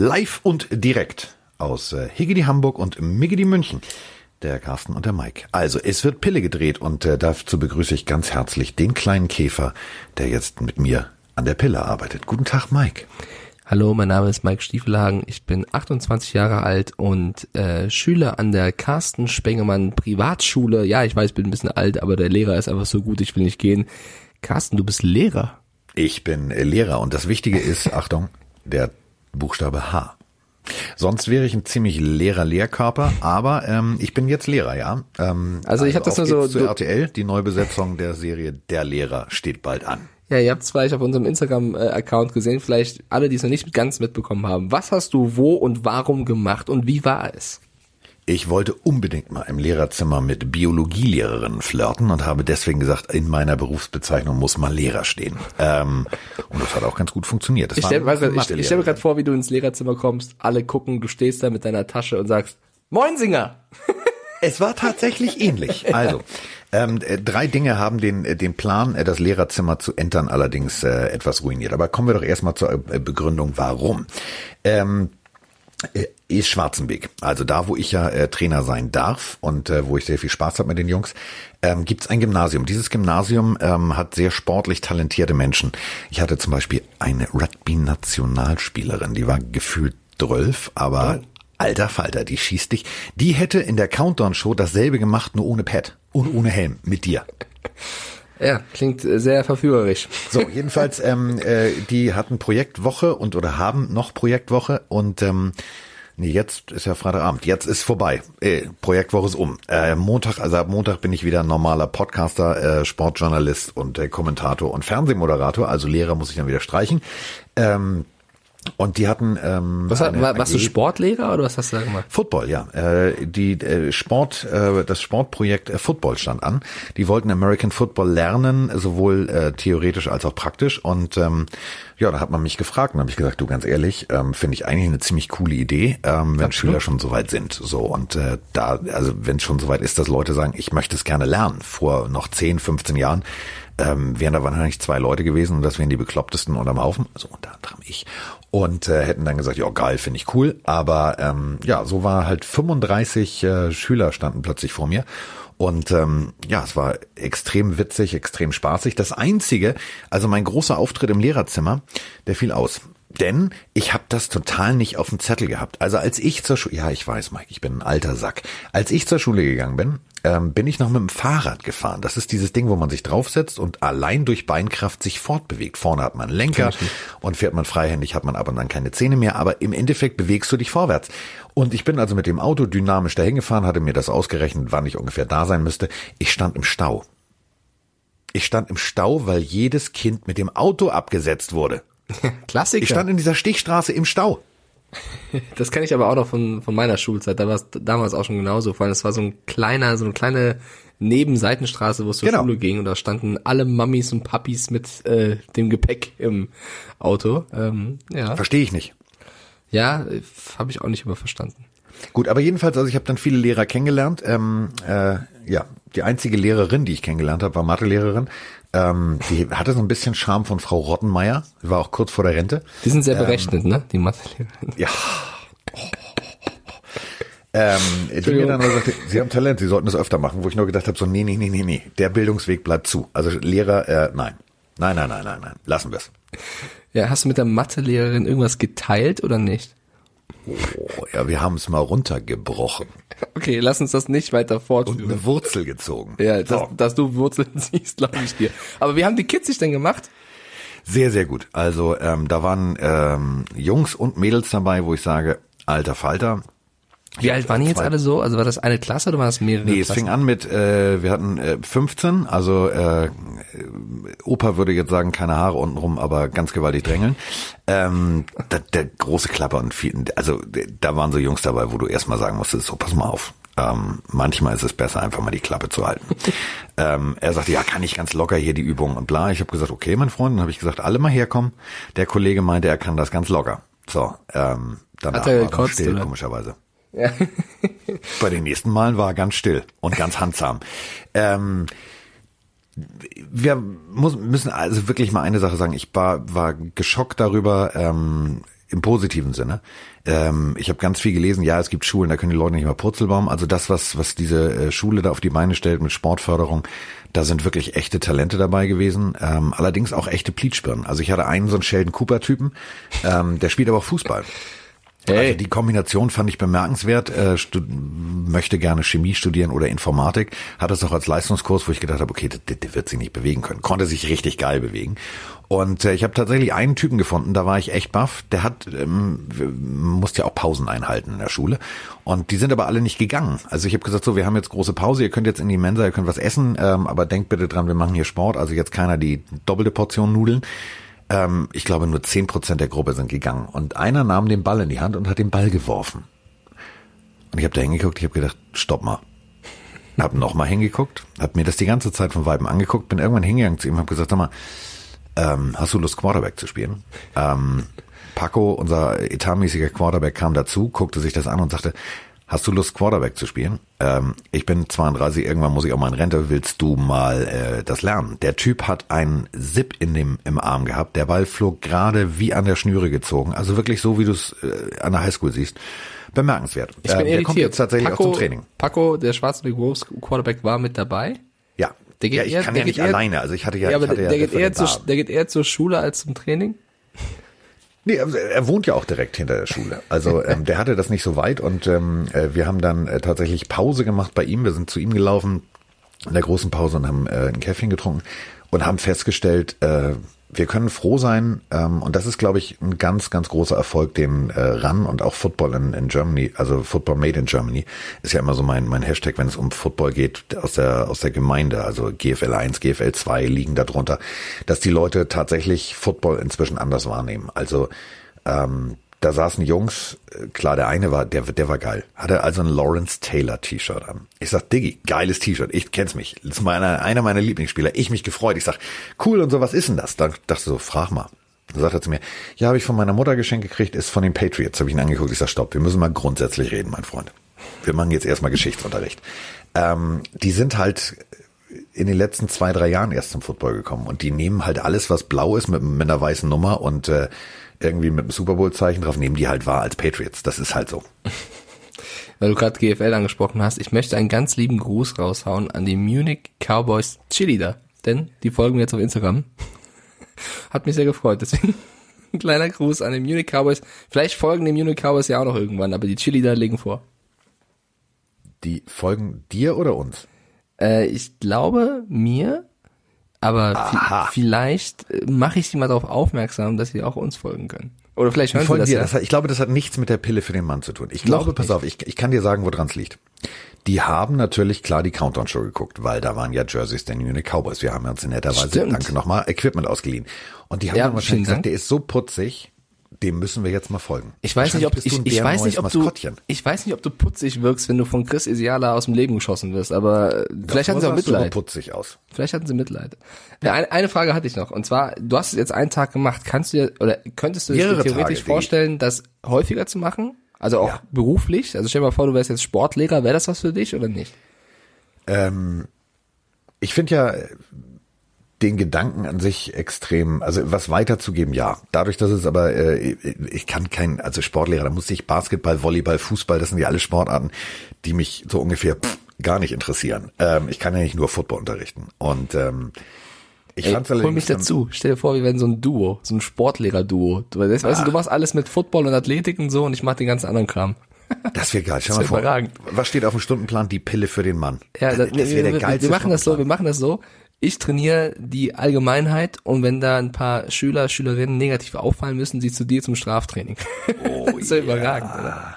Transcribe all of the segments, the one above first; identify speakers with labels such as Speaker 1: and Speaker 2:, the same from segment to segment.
Speaker 1: Live und direkt aus äh, Higgedy Hamburg und Miggedy München. Der Carsten und der Mike. Also, es wird Pille gedreht und äh, dazu begrüße ich ganz herzlich den kleinen Käfer, der jetzt mit mir an der Pille arbeitet. Guten Tag, Mike.
Speaker 2: Hallo, mein Name ist Mike Stiefelhagen. Ich bin 28 Jahre alt und äh, Schüler an der Carsten Spengemann Privatschule. Ja, ich weiß, ich bin ein bisschen alt, aber der Lehrer ist einfach so gut, ich will nicht gehen. Carsten, du bist Lehrer.
Speaker 1: Ich bin äh, Lehrer und das Wichtige ist, Achtung, der Buchstabe H. Sonst wäre ich ein ziemlich leerer Lehrkörper, aber ähm, ich bin jetzt Lehrer, ja. Ähm,
Speaker 2: Also ich hab das nur so-
Speaker 1: Zu RTL, die Neubesetzung der Serie Der Lehrer steht bald an.
Speaker 2: Ja, ihr habt es vielleicht auf unserem Instagram-Account gesehen, vielleicht alle, die es noch nicht ganz mitbekommen haben. Was hast du wo und warum gemacht und wie war es?
Speaker 1: Ich wollte unbedingt mal im Lehrerzimmer mit Biologielehrerinnen flirten und habe deswegen gesagt, in meiner Berufsbezeichnung muss mal Lehrer stehen. Ähm, und das hat auch ganz gut funktioniert. Das
Speaker 2: Ich stelle ich, ich stell mir gerade vor, wie du ins Lehrerzimmer kommst, alle gucken, du stehst da mit deiner Tasche und sagst, Moin Singer!
Speaker 1: Es war tatsächlich ähnlich. Also, ähm, äh, drei Dinge haben den, den Plan, äh, das Lehrerzimmer zu entern, allerdings äh, etwas ruiniert. Aber kommen wir doch erstmal zur äh, Begründung, warum. Ähm, äh, ist Schwarzenbeek. Also da, wo ich ja äh, Trainer sein darf und äh, wo ich sehr viel Spaß habe mit den Jungs, ähm, gibt es ein Gymnasium. Dieses Gymnasium ähm, hat sehr sportlich talentierte Menschen. Ich hatte zum Beispiel eine Rugby-Nationalspielerin, die war gefühlt zwölf, aber alter Falter, die schießt dich. Die hätte in der Countdown-Show dasselbe gemacht, nur ohne Pad und ohne Helm, mit dir.
Speaker 2: Ja, klingt äh, sehr verführerisch.
Speaker 1: So, jedenfalls, ähm, äh, die hatten Projektwoche und oder haben noch Projektwoche und ähm, nee, jetzt ist ja Freitagabend, jetzt ist vorbei. Äh, Projektwoche ist um. Äh, Montag, also ab Montag bin ich wieder normaler Podcaster, äh, Sportjournalist und äh, Kommentator und Fernsehmoderator, also Lehrer muss ich dann wieder streichen. Ähm, und die hatten ähm,
Speaker 2: Was, hat, war, warst du
Speaker 1: AG
Speaker 2: Sportlehrer oder was hast du da gemacht?
Speaker 1: Football, ja. Äh, die äh, Sport, äh, das Sportprojekt äh, Football stand an. Die wollten American Football lernen, sowohl äh, theoretisch als auch praktisch. Und ähm, ja, da hat man mich gefragt und habe ich gesagt, du ganz ehrlich, ähm, finde ich eigentlich eine ziemlich coole Idee, ähm, wenn Schüler schon soweit sind. So und äh, da, also wenn es schon soweit ist, dass Leute sagen, ich möchte es gerne lernen. Vor noch 10, 15 Jahren ähm, wären da wahrscheinlich zwei Leute gewesen und das wären die beklopptesten unterm Haufen, also unter anderem ich. Und äh, hätten dann gesagt, ja geil, finde ich cool. Aber ähm, ja, so war halt 35 äh, Schüler standen plötzlich vor mir. Und ähm, ja, es war extrem witzig, extrem spaßig. Das Einzige, also mein großer Auftritt im Lehrerzimmer, der fiel aus. Denn ich habe das total nicht auf dem Zettel gehabt. Also als ich zur Schule, ja, ich weiß, Mike, ich bin ein alter Sack. Als ich zur Schule gegangen bin, ähm, bin ich noch mit dem Fahrrad gefahren. Das ist dieses Ding, wo man sich draufsetzt und allein durch Beinkraft sich fortbewegt. Vorne hat man einen Lenker und fährt man freihändig, hat man ab und dann keine Zähne mehr. Aber im Endeffekt bewegst du dich vorwärts. Und ich bin also mit dem Auto dynamisch dahin gefahren, hatte mir das ausgerechnet, wann ich ungefähr da sein müsste. Ich stand im Stau. Ich stand im Stau, weil jedes Kind mit dem Auto abgesetzt wurde.
Speaker 2: Klassiker.
Speaker 1: Ich stand in dieser Stichstraße im Stau.
Speaker 2: Das kenne ich aber auch noch von, von meiner Schulzeit. Da war es damals auch schon genauso. Vor allem, es war so ein kleiner, so eine kleine Nebenseitenstraße, wo es zur
Speaker 1: Genau.
Speaker 2: Schule ging und da standen alle Mammis und Papis mit äh, dem Gepäck im Auto. Ähm, ja,
Speaker 1: Verstehe ich nicht.
Speaker 2: ja, habe ich auch nicht immer verstanden.
Speaker 1: Gut, aber jedenfalls, also ich habe dann viele Lehrer kennengelernt. Ähm, äh, ja, die einzige Lehrerin, die ich kennengelernt habe, war Mathelehrerin. Ähm, die hatte so ein bisschen Charme von Frau Rottenmeier. Die war auch kurz vor der Rente.
Speaker 2: Die sind sehr berechnet, ne? Die Mathelehrer.
Speaker 1: Ja. Ähm, die mir dann sagte, Sie haben Talent, Sie sollten das öfter machen, wo ich nur gedacht habe, so nee, nee, nee, nee, nee, der Bildungsweg bleibt zu. Also Lehrer, äh, nein. Nein, nein, nein, nein, nein. Lassen wir es.
Speaker 2: Ja, hast du mit der Mathelehrerin irgendwas geteilt oder nicht?
Speaker 1: Oh, ja, wir haben es mal runtergebrochen
Speaker 2: Okay, lass uns das nicht weiter
Speaker 1: und
Speaker 2: fortführen.
Speaker 1: eine Wurzel gezogen.
Speaker 2: Ja, dass,
Speaker 1: So.
Speaker 2: dass du Wurzeln siehst, glaube ich dir. Aber wie haben die Kids sich denn gemacht?
Speaker 1: Sehr, sehr gut. Also ähm, da waren ähm, Jungs und Mädels dabei, wo ich sage, alter Falter.
Speaker 2: Wie alt waren die jetzt alle so? Also war das eine Klasse oder war das mehrere
Speaker 1: Nee, es
Speaker 2: Klassen?
Speaker 1: fing an mit, äh, wir hatten äh, 15, also äh, Opa würde jetzt sagen, keine Haare untenrum, aber ganz gewaltig drängeln. Ähm, da, der große Klapper und viel, also da waren so Jungs dabei, wo du erstmal sagen musstest, so pass mal auf. Ähm, manchmal ist es besser, einfach mal die Klappe zu halten. ähm, er sagte, ja, kann ich ganz locker hier die Übung und bla. Ich habe gesagt, okay, mein Freund, dann habe ich gesagt, alle mal herkommen. Der Kollege meinte, er kann das ganz locker. So, ähm,
Speaker 2: Hat er
Speaker 1: war er
Speaker 2: gekotzt,
Speaker 1: still, komischerweise.
Speaker 2: Ja.
Speaker 1: Bei den nächsten Malen war er ganz still und ganz handsam. Ähm, wir muss, müssen also wirklich mal eine Sache sagen. Ich war, war geschockt darüber, ähm, im positiven Sinne. Ähm, ich habe ganz viel gelesen, ja, es gibt Schulen, da können die Leute nicht mal Purzelbaum. Also das, was, was diese äh, Schule da auf die Beine stellt mit Sportförderung, da sind wirklich echte Talente dabei gewesen. Ähm, allerdings auch echte Pleatspirnen. Also ich hatte einen so einen Sheldon Cooper-Typen, ähm, der spielt aber auch Fußball. Hey. Also die Kombination fand ich bemerkenswert. Äh, möchte gerne Chemie studieren oder Informatik. Hat es auch als Leistungskurs, wo ich gedacht habe, okay, der, der wird sich nicht bewegen können. Konnte sich richtig geil bewegen. Und äh, ich habe tatsächlich einen Typen gefunden, da war ich echt baff. Der hat, ähm, musste ja auch Pausen einhalten in der Schule. Und die sind aber alle nicht gegangen. Also ich habe gesagt, so, wir haben jetzt große Pause, ihr könnt jetzt in die Mensa, ihr könnt was essen, ähm, aber denkt bitte dran, wir machen hier Sport. Also jetzt keiner die doppelte Portion Nudeln. Ähm, ich glaube, nur zehn Prozent der Gruppe sind gegangen. Und einer nahm den Ball in die Hand und hat den Ball geworfen. Und ich habe da hingeguckt, ich habe gedacht, stopp mal. Hab noch mal hingeguckt, hab mir das die ganze Zeit von Weiben angeguckt, bin irgendwann hingegangen zu ihm, hab gesagt, sag mal, ähm, hast du Lust Quarterback zu spielen? Ähm, Paco, unser etatmäßiger Quarterback, kam dazu, guckte sich das an und sagte, Hast du Lust, Quarterback zu spielen? Ähm, ich bin 32, irgendwann muss ich auch mal in Rente. Willst du mal äh, das lernen? Der Typ hat einen Zip in dem im Arm gehabt. Der Ball flog gerade wie an der Schnüre gezogen. Also wirklich so, wie du es äh, an der Highschool siehst. Bemerkenswert.
Speaker 2: Ich bin äh, der kommt jetzt
Speaker 1: tatsächlich
Speaker 2: Paco,
Speaker 1: auch zum Training.
Speaker 2: Paco, der schwarze Wolves Quarterback, war mit dabei.
Speaker 1: Ja.
Speaker 2: Der geht
Speaker 1: ja, ich
Speaker 2: eher,
Speaker 1: kann
Speaker 2: der
Speaker 1: ja nicht
Speaker 2: eher,
Speaker 1: alleine. Also ich hatte ja,
Speaker 2: ja
Speaker 1: ich hatte
Speaker 2: der,
Speaker 1: ja
Speaker 2: geht eher zur, der geht eher zur Schule als zum Training.
Speaker 1: Nee, er wohnt ja auch direkt hinter der Schule. Also ähm, der hatte das nicht so weit und ähm, äh, wir haben dann äh, tatsächlich Pause gemacht bei ihm. Wir sind zu ihm gelaufen in der großen Pause und haben äh, ein Käffchen getrunken und haben festgestellt, äh, wir können froh sein, ähm, und das ist, glaube ich, ein ganz, ganz großer Erfolg, den äh, RAN und auch Football in, in Germany, also Football Made in Germany, ist ja immer so mein, mein Hashtag, wenn es um Football geht, aus der, aus der Gemeinde, also GFL 1, GFL 2 liegen darunter, dass die Leute tatsächlich Football inzwischen anders wahrnehmen. Also ähm, da saßen Jungs, äh, klar, der eine war, der, der war geil. Hatte also ein Lawrence Taylor T-Shirt an. Ich sag, Diggi, geiles T-Shirt. Ich kenn's mich. Das ist meiner, einer meiner Lieblingsspieler. Ich mich gefreut. Ich sag, cool und so, was ist denn das? Dann dachte so, frag mal. Dann sagt er zu mir, ja, habe ich von meiner Mutter geschenkt gekriegt, ist von den Patriots. Habe ich ihn angeguckt. Ich sag, stopp, wir müssen mal grundsätzlich reden, mein Freund. Wir machen jetzt erstmal Geschichtsunterricht. Ähm, die sind halt in den letzten zwei, drei Jahren erst zum Football gekommen und die nehmen halt alles, was blau ist mit, mit einer weißen Nummer und äh, irgendwie mit einem Super Bowl-Zeichen drauf, nehmen die halt wahr als Patriots. Das ist halt so.
Speaker 2: Weil du gerade GFL angesprochen hast, ich möchte einen ganz lieben Gruß raushauen an die Munich Cowboys Cheerleader. Denn die folgen mir jetzt auf Instagram. Hat mich sehr gefreut. Deswegen ein kleiner Gruß an die Munich Cowboys. Vielleicht folgen die Munich Cowboys ja auch noch irgendwann, aber die Cheerleader legen vor.
Speaker 1: Die folgen dir oder uns?
Speaker 2: Äh, ich glaube mir, aber vielleicht äh, mache ich sie mal darauf aufmerksam, dass sie auch uns folgen können. Oder vielleicht hören sie das,
Speaker 1: dir. das hat, Ich glaube, das hat nichts mit der Pille für den Mann zu tun. Ich glaube, pass
Speaker 2: nicht.
Speaker 1: auf, ich, ich kann dir sagen, woran es liegt. Die haben natürlich klar die Countdown-Show geguckt, weil da waren ja Jerseys der Munich Cowboys. Wir haben uns in netter Weise,
Speaker 2: Stimmt.
Speaker 1: danke nochmal, Equipment ausgeliehen. Und die haben
Speaker 2: Ja,
Speaker 1: dann wahrscheinlich gesagt, der ist so putzig, dem müssen wir jetzt mal folgen.
Speaker 2: Ich weiß nicht, ob ich, ich weiß nicht, ob du ich weiß nicht, ob du putzig wirkst, wenn du von Chris Isiala aus dem Leben geschossen wirst, aber äh, vielleicht hatten sie auch Mitleid.
Speaker 1: putzig aus.
Speaker 2: Vielleicht hatten sie Mitleid. Ja, eine, eine Frage hatte ich noch und zwar, du hast es jetzt einen Tag gemacht, kannst du dir oder könntest du dir theoretisch
Speaker 1: Tage,
Speaker 2: vorstellen, das häufiger zu machen? Also auch
Speaker 1: Ja.
Speaker 2: beruflich? Also stell dir mal vor, du wärst jetzt Sportlehrer, wäre das was für dich oder nicht?
Speaker 1: Ähm, ich finde ja den Gedanken an sich extrem, also was weiterzugeben, ja. Dadurch, dass es aber, äh, ich kann kein, also Sportlehrer, da musste ich Basketball, Volleyball, Fußball, das sind ja alle Sportarten, die mich so ungefähr pff, gar nicht interessieren. Ähm, ich kann ja nicht nur Football unterrichten. Und ähm, ich
Speaker 2: Ey,
Speaker 1: fand's
Speaker 2: hol mich dazu. Stell dir vor, wir wären so ein Duo, so ein Sportlehrer-Duo. Du weißt, weißt du, du machst alles mit Football und Athletik und so und ich mach den ganzen anderen Kram.
Speaker 1: Das wäre geil.
Speaker 2: Das
Speaker 1: mal vor, was steht auf dem Stundenplan? Die Pille für den Mann.
Speaker 2: Ja,
Speaker 1: das,
Speaker 2: das,
Speaker 1: wäre der
Speaker 2: wir,
Speaker 1: geilste
Speaker 2: wir machen das so, wir machen das so. Ich trainiere die Allgemeinheit und wenn da ein paar Schüler, Schülerinnen negativ auffallen, müssen sie zu dir zum Straftraining.
Speaker 1: Oh,
Speaker 2: das ist ja überragend, oder?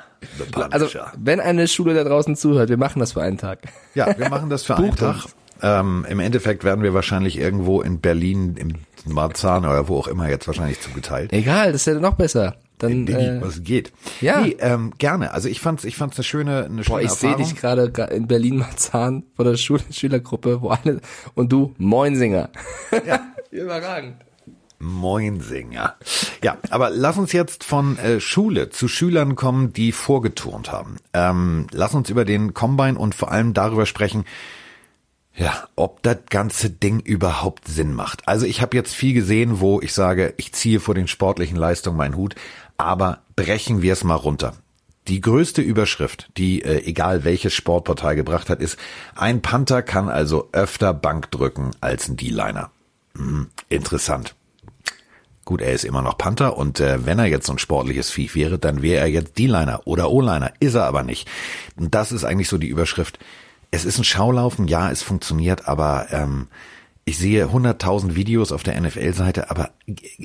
Speaker 2: Also, wenn eine Schule da draußen zuhört, wir machen das für einen Tag.
Speaker 1: Ja, wir machen das für einen Tag. Ähm, Im Endeffekt werden wir wahrscheinlich irgendwo in Berlin, im Marzahn oder wo auch immer jetzt wahrscheinlich zugeteilt.
Speaker 2: Egal, das ist ja noch besser. Dann,
Speaker 1: Diggi,
Speaker 2: äh,
Speaker 1: was geht.
Speaker 2: ja.
Speaker 1: Nee, ähm, gerne. Also ich fand's, ich fand's eine schöne, eine
Speaker 2: boah,
Speaker 1: schöne
Speaker 2: ich sehe dich gerade in Berlin-Marzahn vor der Schul Schülergruppe, wo alle, und du, Moinsinger.
Speaker 1: Ja.
Speaker 2: Überragend.
Speaker 1: Moinsinger. Ja, aber lass uns jetzt von äh, Schule zu Schülern kommen, die vorgeturnt haben. Ähm, lass uns über den Combine und vor allem darüber sprechen, ja, ob das ganze Ding überhaupt Sinn macht. Also ich habe jetzt viel gesehen, wo ich sage, ich ziehe vor den sportlichen Leistungen meinen Hut, Aber brechen wir es mal runter. Die größte Überschrift, die äh, egal welches Sportportal gebracht hat, ist, ein Panther kann also öfter Bank drücken als ein D-Liner. Hm, interessant. Gut, er ist immer noch Panther und äh, wenn er jetzt so ein sportliches Vieh wäre, dann wäre er jetzt D-Liner oder O-Liner. Ist er aber nicht. Und das ist eigentlich so die Überschrift. Es ist ein Schaulaufen, ja, es funktioniert, aber ähm, ich sehe 100.000 Videos auf der NFL-Seite, aber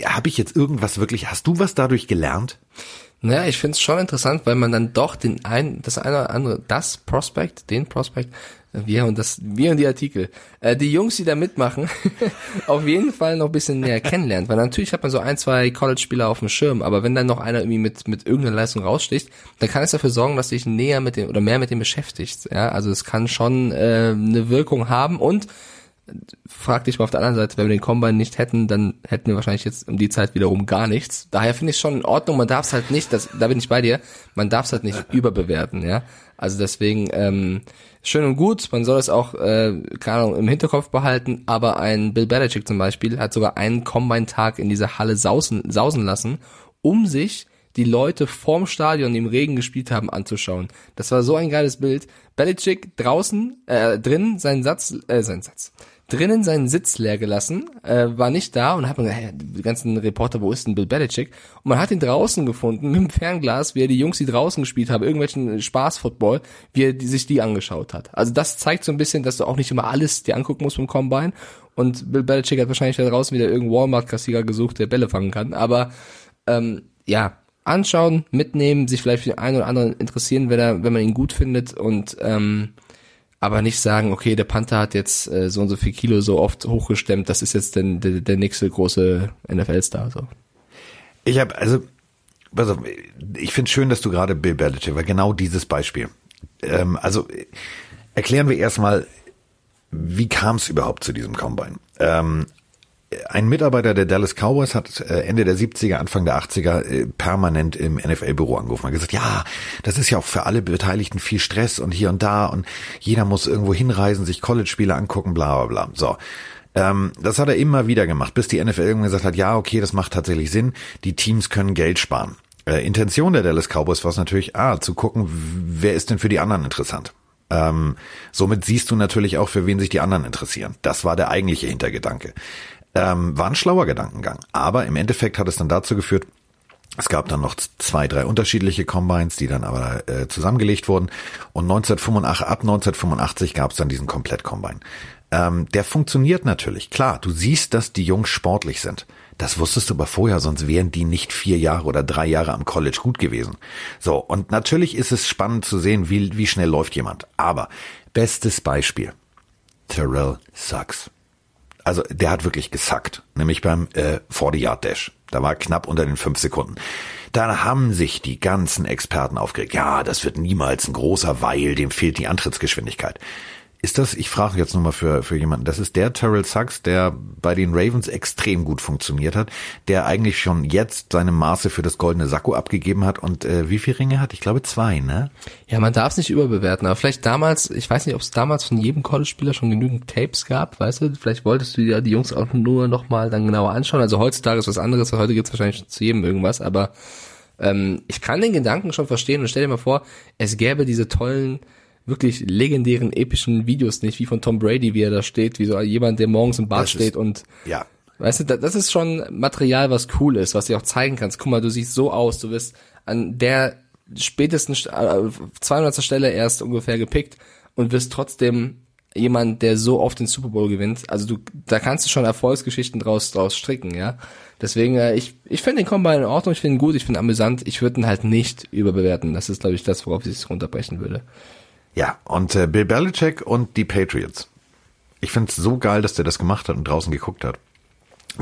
Speaker 1: habe ich jetzt irgendwas wirklich, hast du was dadurch gelernt?
Speaker 2: Naja, ich finde es schon interessant, weil man dann doch den ein, das eine oder andere, das Prospect, den Prospect, wir und das, wir und die Artikel, äh, die Jungs, die da mitmachen, auf jeden Fall noch ein bisschen näher kennenlernt. Weil natürlich hat man so ein, zwei College-Spieler auf dem Schirm, aber wenn dann noch einer irgendwie mit, mit irgendeiner Leistung raussticht, dann kann es dafür sorgen, dass sich näher mit dem oder mehr mit dem beschäftigt. Ja, also es kann schon äh, eine Wirkung haben und frag dich mal auf der anderen Seite, wenn wir den Combine nicht hätten, dann hätten wir wahrscheinlich jetzt um die Zeit wiederum gar nichts. Daher finde ich schon in Ordnung, man darf es halt nicht, das, da bin ich bei dir, man darf es halt nicht überbewerten, ja. Also deswegen, ähm, schön und gut, man soll es auch, äh, keine Ahnung, im Hinterkopf behalten, aber ein Bill Belichick zum Beispiel hat sogar einen Combine-Tag in dieser Halle sausen, sausen lassen, um sich die Leute vorm Stadion, die im Regen gespielt haben, anzuschauen. Das war so ein geiles Bild. Belichick draußen, äh, drin, seinen Satz, äh, seinen Satz, drinnen seinen Sitz leer gelassen, äh, war nicht da und hat man gesagt, hey, die ganzen Reporter, wo ist denn Bill Belichick? Und man hat ihn draußen gefunden mit dem Fernglas, wie er die Jungs, die draußen gespielt haben, irgendwelchen Spaß-Football, wie er die, sich die angeschaut hat. Also das zeigt so ein bisschen, dass du auch nicht immer alles dir angucken musst beim Combine. Und Bill Belichick hat wahrscheinlich da draußen wieder irgendeinen Walmart-Kassierer gesucht, der Bälle fangen kann. Aber ähm, ja, anschauen, mitnehmen, sich vielleicht für den einen oder anderen interessieren, wenn, er, wenn man ihn gut findet und ähm, aber nicht sagen, okay, der Panther hat jetzt äh, so und so viel Kilo so oft hochgestemmt, das ist jetzt der, der, der nächste große NFL-Star. So.
Speaker 1: Ich habe, also, pass auf, ich finde schön, dass du gerade Bill Belichick, weil genau dieses Beispiel. Ähm, also erklären wir erstmal, wie kam es überhaupt zu diesem Combine? Ähm, ein Mitarbeiter der Dallas Cowboys hat äh, Ende der 70er, Anfang der 80er äh, permanent im NFL-Büro angerufen und gesagt, ja, das ist ja auch für alle Beteiligten viel Stress und hier und da und jeder muss irgendwo hinreisen, sich College-Spiele angucken, bla bla bla. So. Ähm, das hat er immer wieder gemacht, bis die NFL irgendwann gesagt hat, ja, okay, das macht tatsächlich Sinn, die Teams können Geld sparen. Äh, Intention der Dallas Cowboys war es natürlich, ah, zu gucken, wer ist denn für die anderen interessant. Ähm, somit siehst du natürlich auch, für wen sich die anderen interessieren. Das war der eigentliche Hintergedanke. Ähm, war ein schlauer Gedankengang. Aber im Endeffekt hat es dann dazu geführt, es gab dann noch zwei, drei unterschiedliche Combines, die dann aber äh, zusammengelegt wurden. Und 1985, ab 1985 gab es dann diesen Komplett-Combine. Ähm, der funktioniert natürlich. Klar, du siehst, dass die Jungs sportlich sind. Das wusstest du aber vorher, sonst wären die nicht vier Jahre oder drei Jahre am College gut gewesen. So, und natürlich ist es spannend zu sehen, wie, wie schnell läuft jemand. Aber bestes Beispiel. Terrell Sucks also der hat wirklich gesackt, nämlich beim äh, 40-Yard-Dash. Da war knapp unter den fünf Sekunden. Da haben sich die ganzen Experten aufgeregt. Ja, das wird niemals ein großer Weil, dem fehlt die Antrittsgeschwindigkeit. Ist das, ich frage jetzt nur mal für, für jemanden, das ist der Terrell Suggs, der bei den Ravens extrem gut funktioniert hat, der eigentlich schon jetzt seine Maße für das goldene Sakko abgegeben hat und äh, wie viele Ringe hat? Ich glaube zwei, ne?
Speaker 2: Ja, man darf es nicht überbewerten, aber vielleicht damals, ich weiß nicht, ob es damals von jedem College-Spieler schon genügend Tapes gab, weißt du, vielleicht wolltest du ja die Jungs auch nur nochmal dann genauer anschauen, also heutzutage ist was anderes, heute gibt's wahrscheinlich zu jedem irgendwas, aber ähm, ich kann den Gedanken schon verstehen und stell dir mal vor, es gäbe diese tollen wirklich legendären, epischen Videos nicht, wie von Tom Brady, wie er da steht, wie so jemand, der morgens im Bad das steht ist, und
Speaker 1: ja.
Speaker 2: Weißt du, das ist schon Material, was cool ist, was du auch zeigen kannst. Guck mal, du siehst so aus, du wirst an der spätesten 200. Äh, Stelle erst ungefähr gepickt und wirst trotzdem jemand, der so oft den Super Bowl gewinnt. Also du, da kannst du schon Erfolgsgeschichten draus, draus stricken, ja. Deswegen, äh, ich, ich finde den Combine in Ordnung, ich finde ihn gut, ich finde ihn amüsant. Ich würde ihn halt nicht überbewerten. Das ist, glaube ich, das, worauf ich es runterbrechen würde.
Speaker 1: Ja, und äh, Bill Belichick und die Patriots. Ich finde es so geil, dass der das gemacht hat und draußen geguckt hat.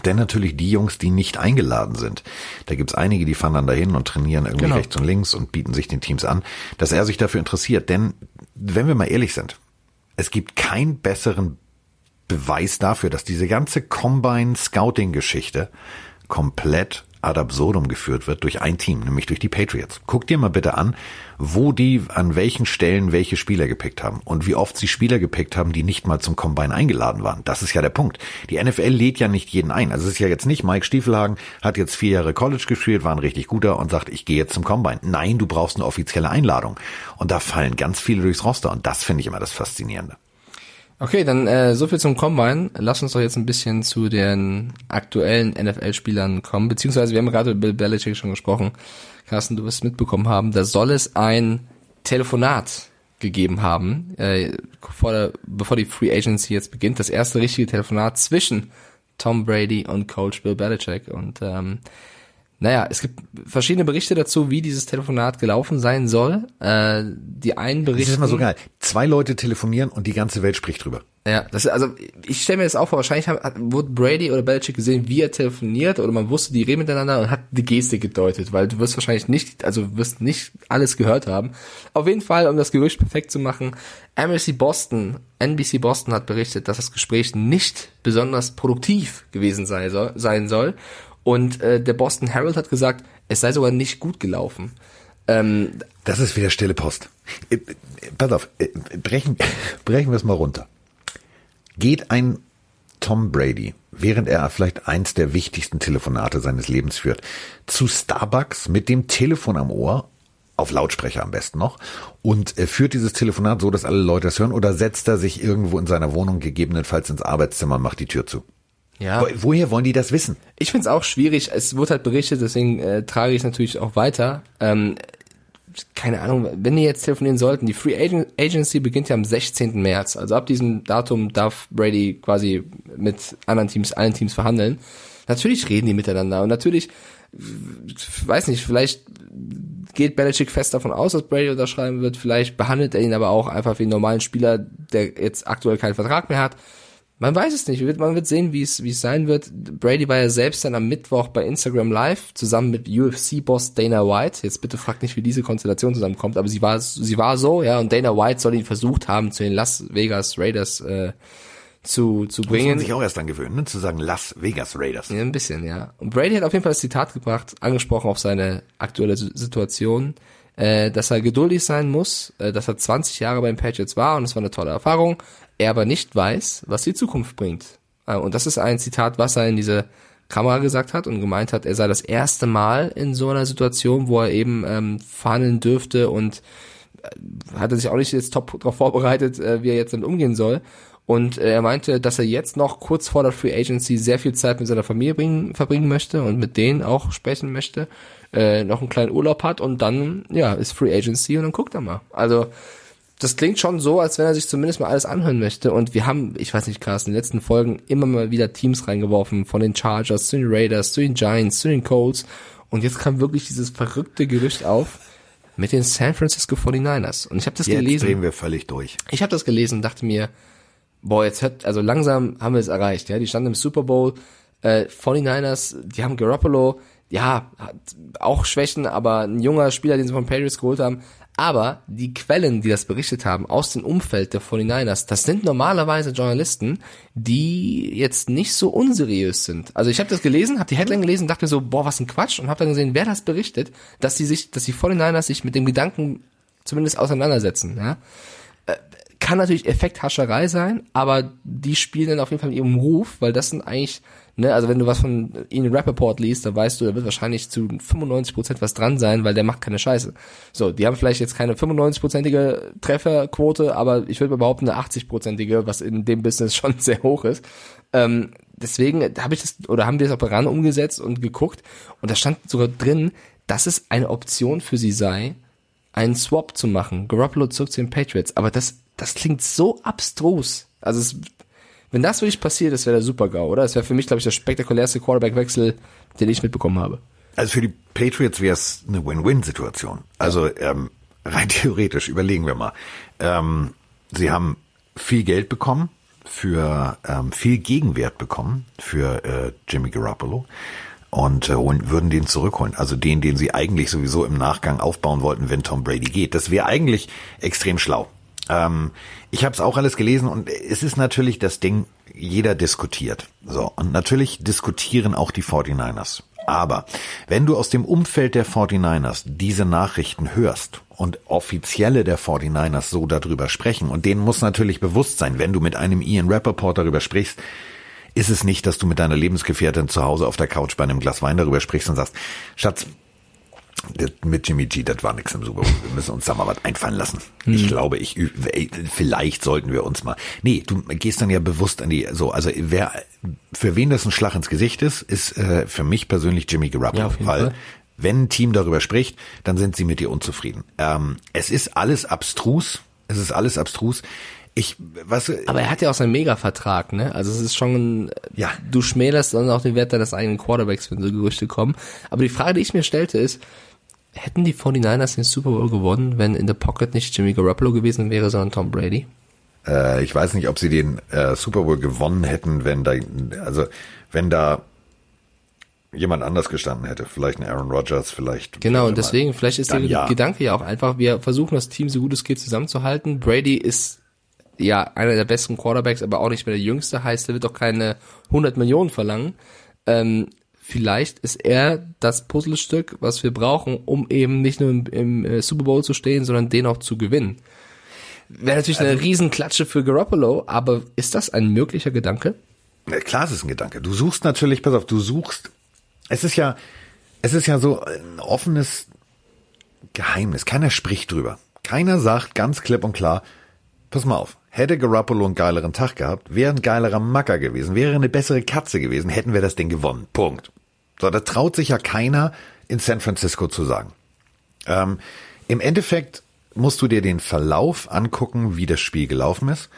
Speaker 1: Denn natürlich die Jungs, die nicht eingeladen sind. Da gibt's einige, die fahren dann dahin und trainieren irgendwie genau. rechts und links und bieten sich den Teams an, dass er sich dafür interessiert. Denn, wenn wir mal ehrlich sind, es gibt keinen besseren Beweis dafür, dass diese ganze Combine-Scouting-Geschichte komplett ad absurdum geführt wird durch ein Team, nämlich durch die Patriots. Guck dir mal bitte an, wo die an welchen Stellen welche Spieler gepickt haben und wie oft sie Spieler gepickt haben, die nicht mal zum Combine eingeladen waren. Das ist ja der Punkt. Die NFL lädt ja nicht jeden ein. Also es ist ja jetzt nicht Mike Stiefelhagen hat jetzt vier Jahre College gespielt, war ein richtig guter und sagt, ich gehe jetzt zum Combine. Nein, du brauchst eine offizielle Einladung. Und da fallen ganz viele durchs Roster und das finde ich immer das Faszinierende.
Speaker 2: Okay, dann äh, so viel zum Combine. Lass uns doch jetzt ein bisschen zu den aktuellen NFL-Spielern kommen, beziehungsweise wir haben gerade über Bill Belichick schon gesprochen. Carsten, du wirst mitbekommen haben, da soll es ein Telefonat gegeben haben, äh, vor der, bevor die Free Agency jetzt beginnt, das erste richtige Telefonat zwischen Tom Brady und Coach Bill Belichick und ähm, naja, es gibt verschiedene Berichte dazu, wie dieses Telefonat gelaufen sein soll. Äh, die einen berichten. Das
Speaker 1: ist immer so geil. Zwei Leute telefonieren und die ganze Welt spricht drüber.
Speaker 2: Ja, das also ich stelle mir das auch vor, wahrscheinlich hat, hat, wurde Brady oder Belichick gesehen, wie er telefoniert oder man wusste, die reden miteinander und hat die Geste gedeutet, weil du wirst wahrscheinlich nicht, also wirst nicht alles gehört haben. Auf jeden Fall, um das Gerücht perfekt zu machen, NBC Boston, NBC Boston hat berichtet, dass das Gespräch nicht besonders produktiv gewesen sei, soll, sein soll und äh, der Boston Herald hat gesagt, es sei sogar nicht gut gelaufen.
Speaker 1: Ähm, das ist wieder stille Post. Äh, pass auf, äh, brechen, brechen wir es mal runter. Geht ein Tom Brady, während er vielleicht eins der wichtigsten Telefonate seines Lebens führt, zu Starbucks mit dem Telefon am Ohr, auf Lautsprecher am besten noch, und er führt dieses Telefonat so, dass alle Leute es hören, oder setzt er sich irgendwo in seiner Wohnung gegebenenfalls ins Arbeitszimmer und macht die Tür zu? Ja. Wo, woher wollen die das wissen?
Speaker 2: Ich finde es auch schwierig. Es wird halt berichtet, deswegen äh, trage ich es natürlich auch weiter. Ähm, keine Ahnung, wenn die jetzt telefonieren sollten, die Free Agent Agency beginnt ja am 16. März. Also ab diesem Datum darf Brady quasi mit anderen Teams, allen Teams verhandeln. Natürlich reden die miteinander und natürlich, weiß nicht, vielleicht geht Belichick fest davon aus, dass Brady unterschreiben wird. Vielleicht behandelt er ihn aber auch einfach wie einen normalen Spieler, der jetzt aktuell keinen Vertrag mehr hat. Man weiß es nicht. Man wird sehen, wie es, wie es sein wird. Brady war ja selbst dann am Mittwoch bei Instagram Live zusammen mit UFC-Boss Dana White. Jetzt bitte fragt nicht, wie diese Konstellation zusammenkommt, aber sie war, sie war so, ja, und Dana White soll ihn versucht haben, zu den Las Vegas Raiders äh, zu, zu bringen. Muss man
Speaker 1: sich auch erst dann gewöhnen, ne? zu sagen Las Vegas Raiders.
Speaker 2: Ja, ein bisschen, ja. Und Brady hat auf jeden Fall das Zitat gebracht, angesprochen auf seine aktuelle Situation, äh, dass er geduldig sein muss, äh, dass er 20 Jahre beim Patriots war und es war eine tolle Erfahrung er aber nicht weiß, was die Zukunft bringt. Äh, und das ist ein Zitat, was er in diese Kamera gesagt hat und gemeint hat, er sei das erste Mal in so einer Situation, wo er eben ähm, verhandeln dürfte und äh, hatte sich auch nicht jetzt top darauf vorbereitet, äh, wie er jetzt damit umgehen soll. Und äh, er meinte, dass er jetzt noch kurz vor der Free Agency sehr viel Zeit mit seiner Familie bringen, verbringen möchte und mit denen auch sprechen möchte, äh, noch einen kleinen Urlaub hat und dann, ja, ist Free Agency und dann guckt er mal. Also das klingt schon so, als wenn er sich zumindest mal alles anhören möchte. Und wir haben, ich weiß nicht, Carsten, in den letzten Folgen immer mal wieder Teams reingeworfen, von den Chargers zu den Raiders, zu den Giants, zu den Colts. Und jetzt kam wirklich dieses verrückte Gerücht auf mit den San Francisco 49ers. Und ich habe das
Speaker 1: jetzt
Speaker 2: gelesen.
Speaker 1: Jetzt drehen wir völlig durch.
Speaker 2: Ich habe das gelesen und dachte mir, boah, jetzt hört, also langsam haben wir es erreicht. Ja, die standen im Super Bowl. Äh, 49ers, die haben Garoppolo, ja, hat auch Schwächen, aber ein junger Spieler, den sie von Patriots geholt haben. Aber die Quellen, die das berichtet haben aus dem Umfeld der 49ers, das sind normalerweise Journalisten, die jetzt nicht so unseriös sind. Also ich habe das gelesen, habe die Headline gelesen, dachte mir so, boah, was ein Quatsch und habe dann gesehen, wer das berichtet, dass die sich, dass die 49ers sich mit dem Gedanken zumindest auseinandersetzen. Ja? Äh, kann natürlich Effekthascherei sein, aber die spielen dann auf jeden Fall mit ihrem Ruf, weil das sind eigentlich Ne, also wenn du was von Ian Rappaport liest, dann weißt du, da wird wahrscheinlich zu 95% was dran sein, weil der macht keine Scheiße. So, die haben vielleicht jetzt keine 95%ige Trefferquote, aber ich würde behaupten eine 80%ige, was in dem Business schon sehr hoch ist. Ähm, deswegen habe ich das, oder haben wir es auch bei RAN umgesetzt und geguckt und da stand sogar drin, dass es eine Option für sie sei, einen Swap zu machen. Garoppolo zurück zu den Patriots. Aber das, das klingt so abstrus. Also es wenn das wirklich passiert, das wäre der Super-GAU, oder? Das wäre für mich, glaube ich, der spektakulärste Quarterback-Wechsel, den ich mitbekommen habe.
Speaker 1: Also für die Patriots wäre es eine Win-Win-Situation. Also ähm, rein theoretisch, überlegen wir mal. Ähm, sie haben viel Geld bekommen, für ähm, viel Gegenwert bekommen für äh, Jimmy Garoppolo und äh, würden den zurückholen. Also den, den sie eigentlich sowieso im Nachgang aufbauen wollten, wenn Tom Brady geht. Das wäre eigentlich extrem schlau. Ähm, ich habe es auch alles gelesen und es ist natürlich das Ding, jeder diskutiert. So, und natürlich diskutieren auch die 49ers. Aber wenn du aus dem Umfeld der 49ers diese Nachrichten hörst und Offizielle der 49ers so darüber sprechen, und denen muss natürlich bewusst sein, wenn du mit einem Ian Rappaport darüber sprichst, ist es nicht, dass du mit deiner Lebensgefährtin zu Hause auf der Couch bei einem Glas Wein darüber sprichst und sagst, Schatz, das mit Jimmy G, das war nix im Super Bowl. Wir müssen uns da mal was einfallen lassen. Hm. Ich glaube, ich vielleicht sollten wir uns mal. Nee, du gehst dann ja bewusst an die so, also wer für wen das ein Schlag ins Gesicht ist, ist äh, für mich persönlich Jimmy Garoppolo, ja, weil Fall. wenn ein Team darüber spricht, dann sind sie mit dir unzufrieden. Ähm, es ist alles abstrus, es ist alles abstrus. Ich, was,
Speaker 2: aber er hat ja auch seinen Mega-Vertrag, ne? Also es ist schon, ja. du schmälerst dann auch den Wert deines eigenen Quarterbacks, wenn so Gerüchte kommen. Aber die Frage, die ich mir stellte, ist, hätten die 49ers den Super Bowl gewonnen, wenn in der Pocket nicht Jimmy Garoppolo gewesen wäre, sondern Tom Brady?
Speaker 1: Äh, ich weiß nicht, ob sie den äh, Super Bowl gewonnen hätten, wenn da, also wenn da jemand anders gestanden hätte. Vielleicht ein Aaron Rodgers, vielleicht.
Speaker 2: Genau, und deswegen, vielleicht ist der ja. Gedanke ja auch einfach, wir versuchen das Team so gut es geht zusammenzuhalten. Brady ist ja, einer der besten Quarterbacks, aber auch nicht mehr der jüngste, heißt, er wird doch keine 100 Millionen verlangen. Ähm, vielleicht ist er das Puzzlestück, was wir brauchen, um eben nicht nur im, im äh, Super Bowl zu stehen, sondern den auch zu gewinnen. Wäre natürlich also, eine Riesenklatsche für Garoppolo, aber ist das ein möglicher Gedanke?
Speaker 1: Klar, es ist ein Gedanke. Du suchst natürlich, pass auf, du suchst, es ist ja, es ist ja so ein offenes Geheimnis. Keiner spricht drüber. Keiner sagt ganz klipp und klar, pass mal auf, Hätte Garoppolo einen geileren Tag gehabt, wäre ein geilerer Macker gewesen, wäre eine bessere Katze gewesen, hätten wir das Ding gewonnen. Punkt. So, da traut sich ja keiner in San Francisco zu sagen. Ähm, Im Endeffekt musst du dir den Verlauf angucken, wie das Spiel gelaufen ist.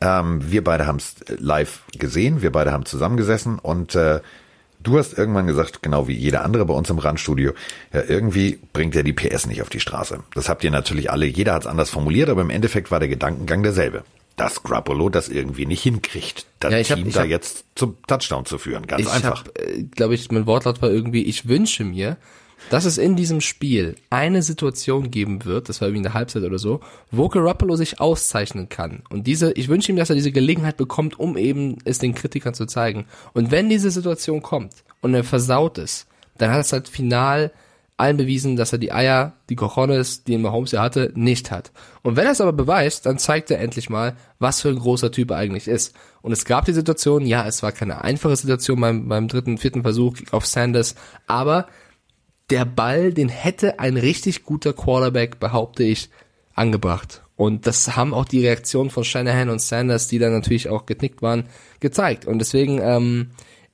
Speaker 1: Ähm, wir beide haben es live gesehen, wir beide haben zusammengesessen und äh, Du hast irgendwann gesagt, genau wie jeder andere bei uns im Randstudio, ja, irgendwie bringt er die PS nicht auf die Straße. Das habt ihr natürlich alle, jeder hat es anders formuliert, aber im Endeffekt war der Gedankengang derselbe dass Grappolo das irgendwie nicht hinkriegt, das ja, Team hab, da hab, jetzt zum Touchdown zu führen. Ganz ich einfach.
Speaker 2: Äh, Glaube ich, mein Wortlaut war irgendwie, ich wünsche mir, dass es in diesem Spiel eine Situation geben wird, das war irgendwie in der Halbzeit oder so, wo Garoppolo sich auszeichnen kann. Und diese, ich wünsche ihm, dass er diese Gelegenheit bekommt, um eben es den Kritikern zu zeigen. Und wenn diese Situation kommt und er versaut ist, dann hat es halt final allen bewiesen, dass er die Eier, die Cojones, die Mahomes ja hatte, nicht hat. Und wenn er es aber beweist, dann zeigt er endlich mal, was für ein großer Typ er eigentlich ist. Und es gab die Situation, ja, es war keine einfache Situation beim, beim dritten, vierten Versuch auf Sanders, aber der Ball, den hätte ein richtig guter Quarterback, behaupte ich, angebracht. Und das haben auch die Reaktionen von Shanahan und Sanders, die dann natürlich auch geknickt waren, gezeigt. Und deswegen, ähm,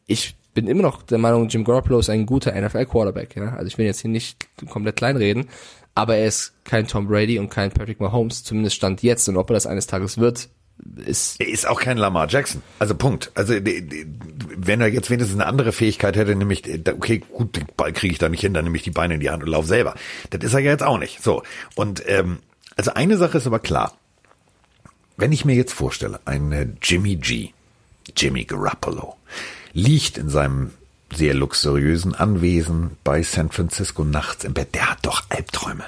Speaker 2: ich bin immer noch der Meinung, Jim Garoppolo ist ein guter NFL-Quarterback. Ja? Also ich will jetzt hier nicht komplett kleinreden, aber er ist kein Tom Brady und kein Patrick Mahomes, zumindest stand jetzt. Und ob er das eines Tages wird, ist...
Speaker 1: Er ist auch kein Lamar Jackson. Also Punkt. Also wenn er jetzt wenigstens eine andere Fähigkeit hätte, nämlich, okay, gut, den Ball kriege ich da nicht hin, dann nehme ich die Beine in die Hand und laufe selber. Das ist er ja jetzt auch nicht. So. Und ähm, also eine Sache ist aber klar. Wenn ich mir jetzt vorstelle, ein Jimmy G, Jimmy Garoppolo, liegt in seinem sehr luxuriösen Anwesen bei San Francisco nachts im Bett. Der hat doch Albträume.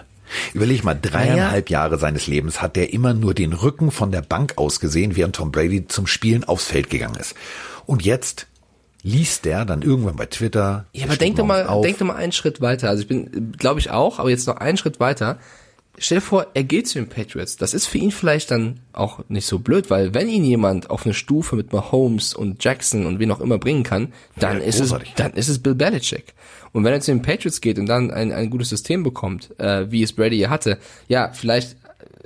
Speaker 1: Überleg mal, dreieinhalb ja. Jahre seines Lebens hat der immer nur den Rücken von der Bank aus gesehen, während Tom Brady zum Spielen aufs Feld gegangen ist. Und jetzt liest der dann irgendwann bei Twitter.
Speaker 2: Ja, aber denk doch mal, auf. denk doch mal einen Schritt weiter. Also ich bin, glaube ich auch, aber jetzt noch einen Schritt weiter stell dir vor, er geht zu den Patriots. Das ist für ihn vielleicht dann auch nicht so blöd, weil wenn ihn jemand auf eine Stufe mit Mahomes und Jackson und wen auch immer bringen kann, dann ja, ist es, dann ist es Bill Belichick. Und wenn er zu den Patriots geht und dann ein, ein gutes System bekommt, äh, wie es Brady hier hatte, ja, vielleicht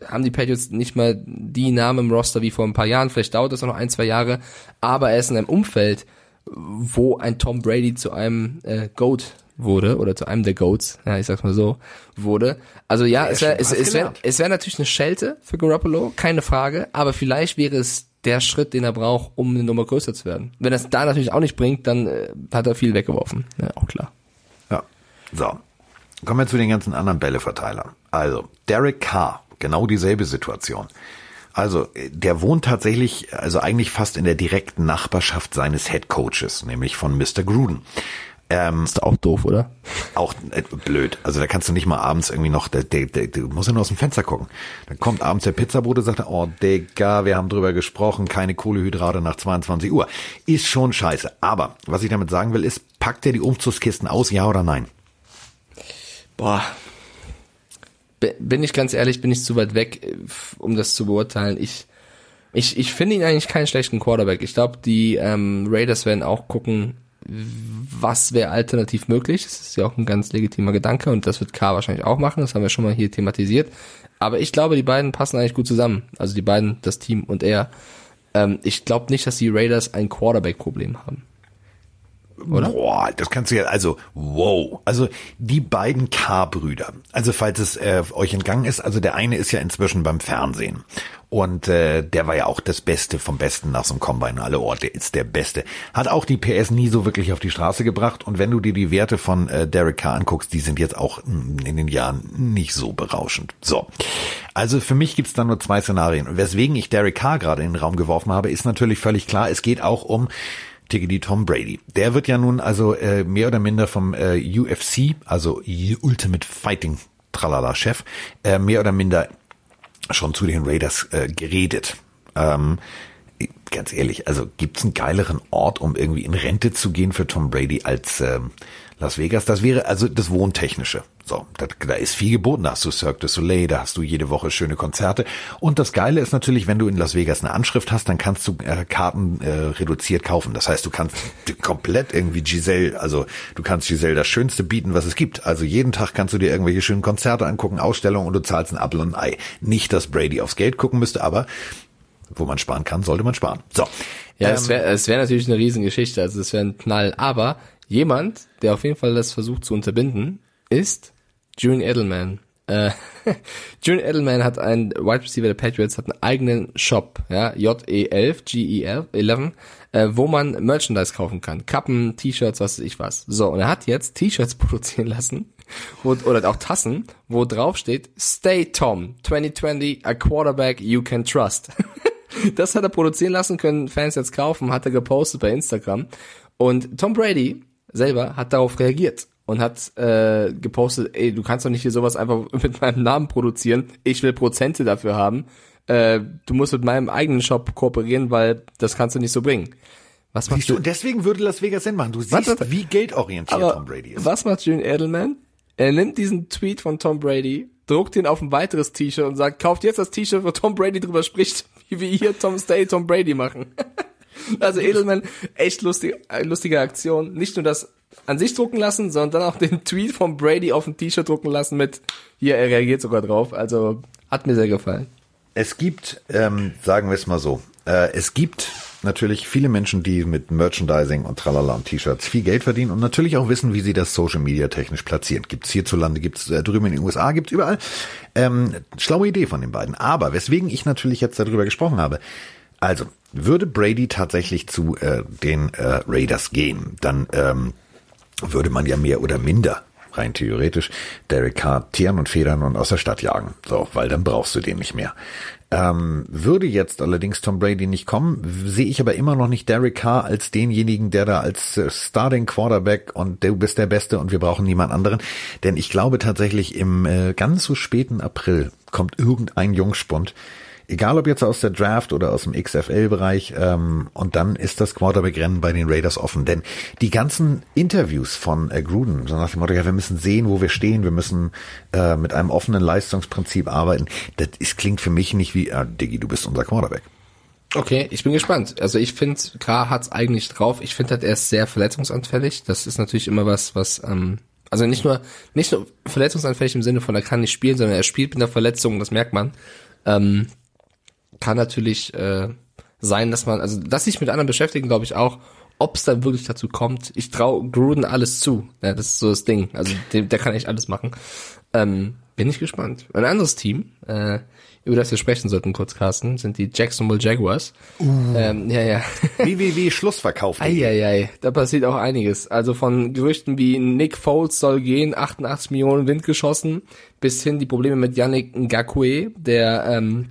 Speaker 2: haben die Patriots nicht mal die Namen im Roster wie vor ein paar Jahren, vielleicht dauert das noch ein, zwei Jahre, aber er ist in einem Umfeld, wo ein Tom Brady zu einem äh, Goat wurde oder zu einem der Goats, ja, ich sag's mal so, wurde. Also ja, ja es wäre es, es wär, es wär natürlich eine Schelte für Garoppolo, keine Frage, aber vielleicht wäre es der Schritt, den er braucht, um eine Nummer größer zu werden. Wenn er es da natürlich auch nicht bringt, dann äh, hat er viel weggeworfen. Ja, auch klar.
Speaker 1: Ja. So. Kommen wir zu den ganzen anderen Bälleverteilern. Also, Derek Carr, genau dieselbe Situation. Also, der wohnt tatsächlich, also eigentlich fast in der direkten Nachbarschaft seines Head Coaches, nämlich von Mr. Gruden.
Speaker 2: Ähm, ist auch doof, oder?
Speaker 1: Auch äh, blöd. Also da kannst du nicht mal abends irgendwie noch, der, der, der, du musst ja nur aus dem Fenster gucken. Dann kommt abends der Pizzabote und sagt, oh Digga, wir haben drüber gesprochen, keine Kohlehydrate nach 22 Uhr. Ist schon scheiße. Aber was ich damit sagen will, ist, packt er die Umzugskisten aus, ja oder nein?
Speaker 2: Boah. Bin ich ganz ehrlich, bin ich zu weit weg, äh, um das zu beurteilen. Ich, ich, ich finde ihn eigentlich keinen schlechten Quarterback. Ich glaube, die ähm, Raiders werden auch gucken, was wäre alternativ möglich. Das ist ja auch ein ganz legitimer Gedanke und das wird K wahrscheinlich auch machen. Das haben wir schon mal hier thematisiert. Aber ich glaube, die beiden passen eigentlich gut zusammen. Also die beiden, das Team und er. Ähm, ich glaube nicht, dass die Raiders ein Quarterback-Problem haben.
Speaker 1: Oder? Boah, das kannst du ja, also, wow. Also die beiden K-Brüder. Also falls es äh, euch entgangen ist, also der eine ist ja inzwischen beim Fernsehen. Und äh, der war ja auch das Beste vom Besten nach so einem Combine. Alle Orte ist der Beste. Hat auch die PS nie so wirklich auf die Straße gebracht. Und wenn du dir die Werte von äh, Derek Carr anguckst, die sind jetzt auch in den Jahren nicht so berauschend. So. Also für mich gibt's da nur zwei Szenarien. Weswegen ich Derek Carr gerade in den Raum geworfen habe, ist natürlich völlig klar. Es geht auch um Tiggity Tom Brady. Der wird ja nun also äh, mehr oder minder vom äh, UFC, also Ultimate Fighting Tralala Chef, äh, mehr oder minder schon zu den Raiders äh, geredet. Ähm, ganz ehrlich, also gibt's einen geileren Ort, um irgendwie in Rente zu gehen für Tom Brady als ähm, Las Vegas? Das wäre also das Wohntechnische. So, da, da ist viel geboten. Da hast du Cirque du Soleil, da hast du jede Woche schöne Konzerte. Und das Geile ist natürlich, wenn du in Las Vegas eine Anschrift hast, dann kannst du äh, Karten äh, reduziert kaufen. Das heißt, du kannst komplett irgendwie Giselle, also du kannst Giselle das Schönste bieten, was es gibt. Also jeden Tag kannst du dir irgendwelche schönen Konzerte angucken, Ausstellungen und du zahlst ein Apfel und ein Ei. Nicht, dass Brady aufs Geld gucken müsste, aber wo man sparen kann, sollte man sparen. So.
Speaker 2: Ja, ähm, es wäre es wär natürlich eine Riesengeschichte, also es wäre ein Knall. Aber jemand, der auf jeden Fall das versucht zu unterbinden, ist Julian Edelman. Äh, Julian Edelman hat einen Wide Receiver der Patriots, hat einen eigenen Shop, ja, JE11, GE11, äh, wo man Merchandise kaufen kann. Kappen, T-Shirts, was weiß ich was. So, und er hat jetzt T-Shirts produzieren lassen, wo, oder auch Tassen, wo drauf steht, Stay Tom, 2020, a quarterback you can trust. das hat er produzieren lassen, können Fans jetzt kaufen, hat er gepostet bei Instagram. Und Tom Brady selber hat darauf reagiert und hat äh, gepostet, ey, du kannst doch nicht hier sowas einfach mit meinem Namen produzieren. Ich will Prozente dafür haben. Äh, du musst mit meinem eigenen Shop kooperieren, weil das kannst du nicht so bringen.
Speaker 1: Was machst du? Deswegen würde Las Vegas Sinn machen. Du siehst, was, wie geldorientiert Tom Brady ist.
Speaker 2: Was macht Julian Edelman? Er nimmt diesen Tweet von Tom Brady, druckt ihn auf ein weiteres T-Shirt und sagt, kauft jetzt das T-Shirt, wo Tom Brady drüber spricht, wie wir hier Tom Stay, Tom Brady machen. also Edelman, echt lustig, lustige Aktion. Nicht nur das an sich drucken lassen, sondern dann auch den Tweet von Brady auf ein T-Shirt drucken lassen mit, hier, er reagiert sogar drauf. Also hat mir sehr gefallen.
Speaker 1: Es gibt, ähm, sagen wir es mal so, äh, es gibt natürlich viele Menschen, die mit Merchandising und Tralala und T-Shirts viel Geld verdienen und natürlich auch wissen, wie sie das Social Media technisch platzieren. Gibt's hierzulande, gibt's äh, drüben in den USA, gibt's überall. Ähm, schlaue Idee von den beiden. Aber weswegen ich natürlich jetzt darüber gesprochen habe, also würde Brady tatsächlich zu äh, den äh, Raiders gehen, dann ähm, würde man ja mehr oder minder rein theoretisch Derek Carr tieren und federn und aus der Stadt jagen. So, weil dann brauchst du den nicht mehr. Ähm, würde jetzt allerdings Tom Brady nicht kommen, sehe ich aber immer noch nicht Derek Carr als denjenigen, der da als äh, Starting Quarterback und du bist der Beste und wir brauchen niemand anderen. Denn ich glaube tatsächlich im äh, ganz so späten April kommt irgendein Jungspund, egal ob jetzt aus der Draft oder aus dem XFL-Bereich, ähm, und dann ist das Quarterback-Rennen bei den Raiders offen. Denn die ganzen Interviews von äh, Gruden, so nach dem Motto, ja, wir müssen sehen, wo wir stehen, wir müssen äh, mit einem offenen Leistungsprinzip arbeiten, das ist, klingt für mich nicht wie, ah, Diggi, du bist unser Quarterback.
Speaker 2: Okay, ich bin gespannt. Also ich finde, K hat's eigentlich drauf. Ich finde halt, er ist sehr verletzungsanfällig. Das ist natürlich immer was, was, ähm, also nicht nur, nicht nur verletzungsanfällig im Sinne von, er kann nicht spielen, sondern er spielt mit einer Verletzung, das merkt man. Ähm, kann natürlich äh, sein, dass man, also dass sich mit anderen beschäftigen, glaube ich auch, ob es dann wirklich dazu kommt. Ich traue Gruden alles zu. Ja, das ist so das Ding. Also der, der kann echt alles machen. Ähm, bin ich gespannt. Ein anderes Team, äh, über das wir sprechen sollten, kurz Carsten, sind die Jacksonville Jaguars.
Speaker 1: Uh. Ähm, ja, ja. wie Schlussverkauf.
Speaker 2: Eieiei, da passiert auch einiges. Also von Gerüchten wie Nick Foles soll gehen, 88 Millionen Wind geschossen, bis hin die Probleme mit Yannick Ngakwe, der ähm,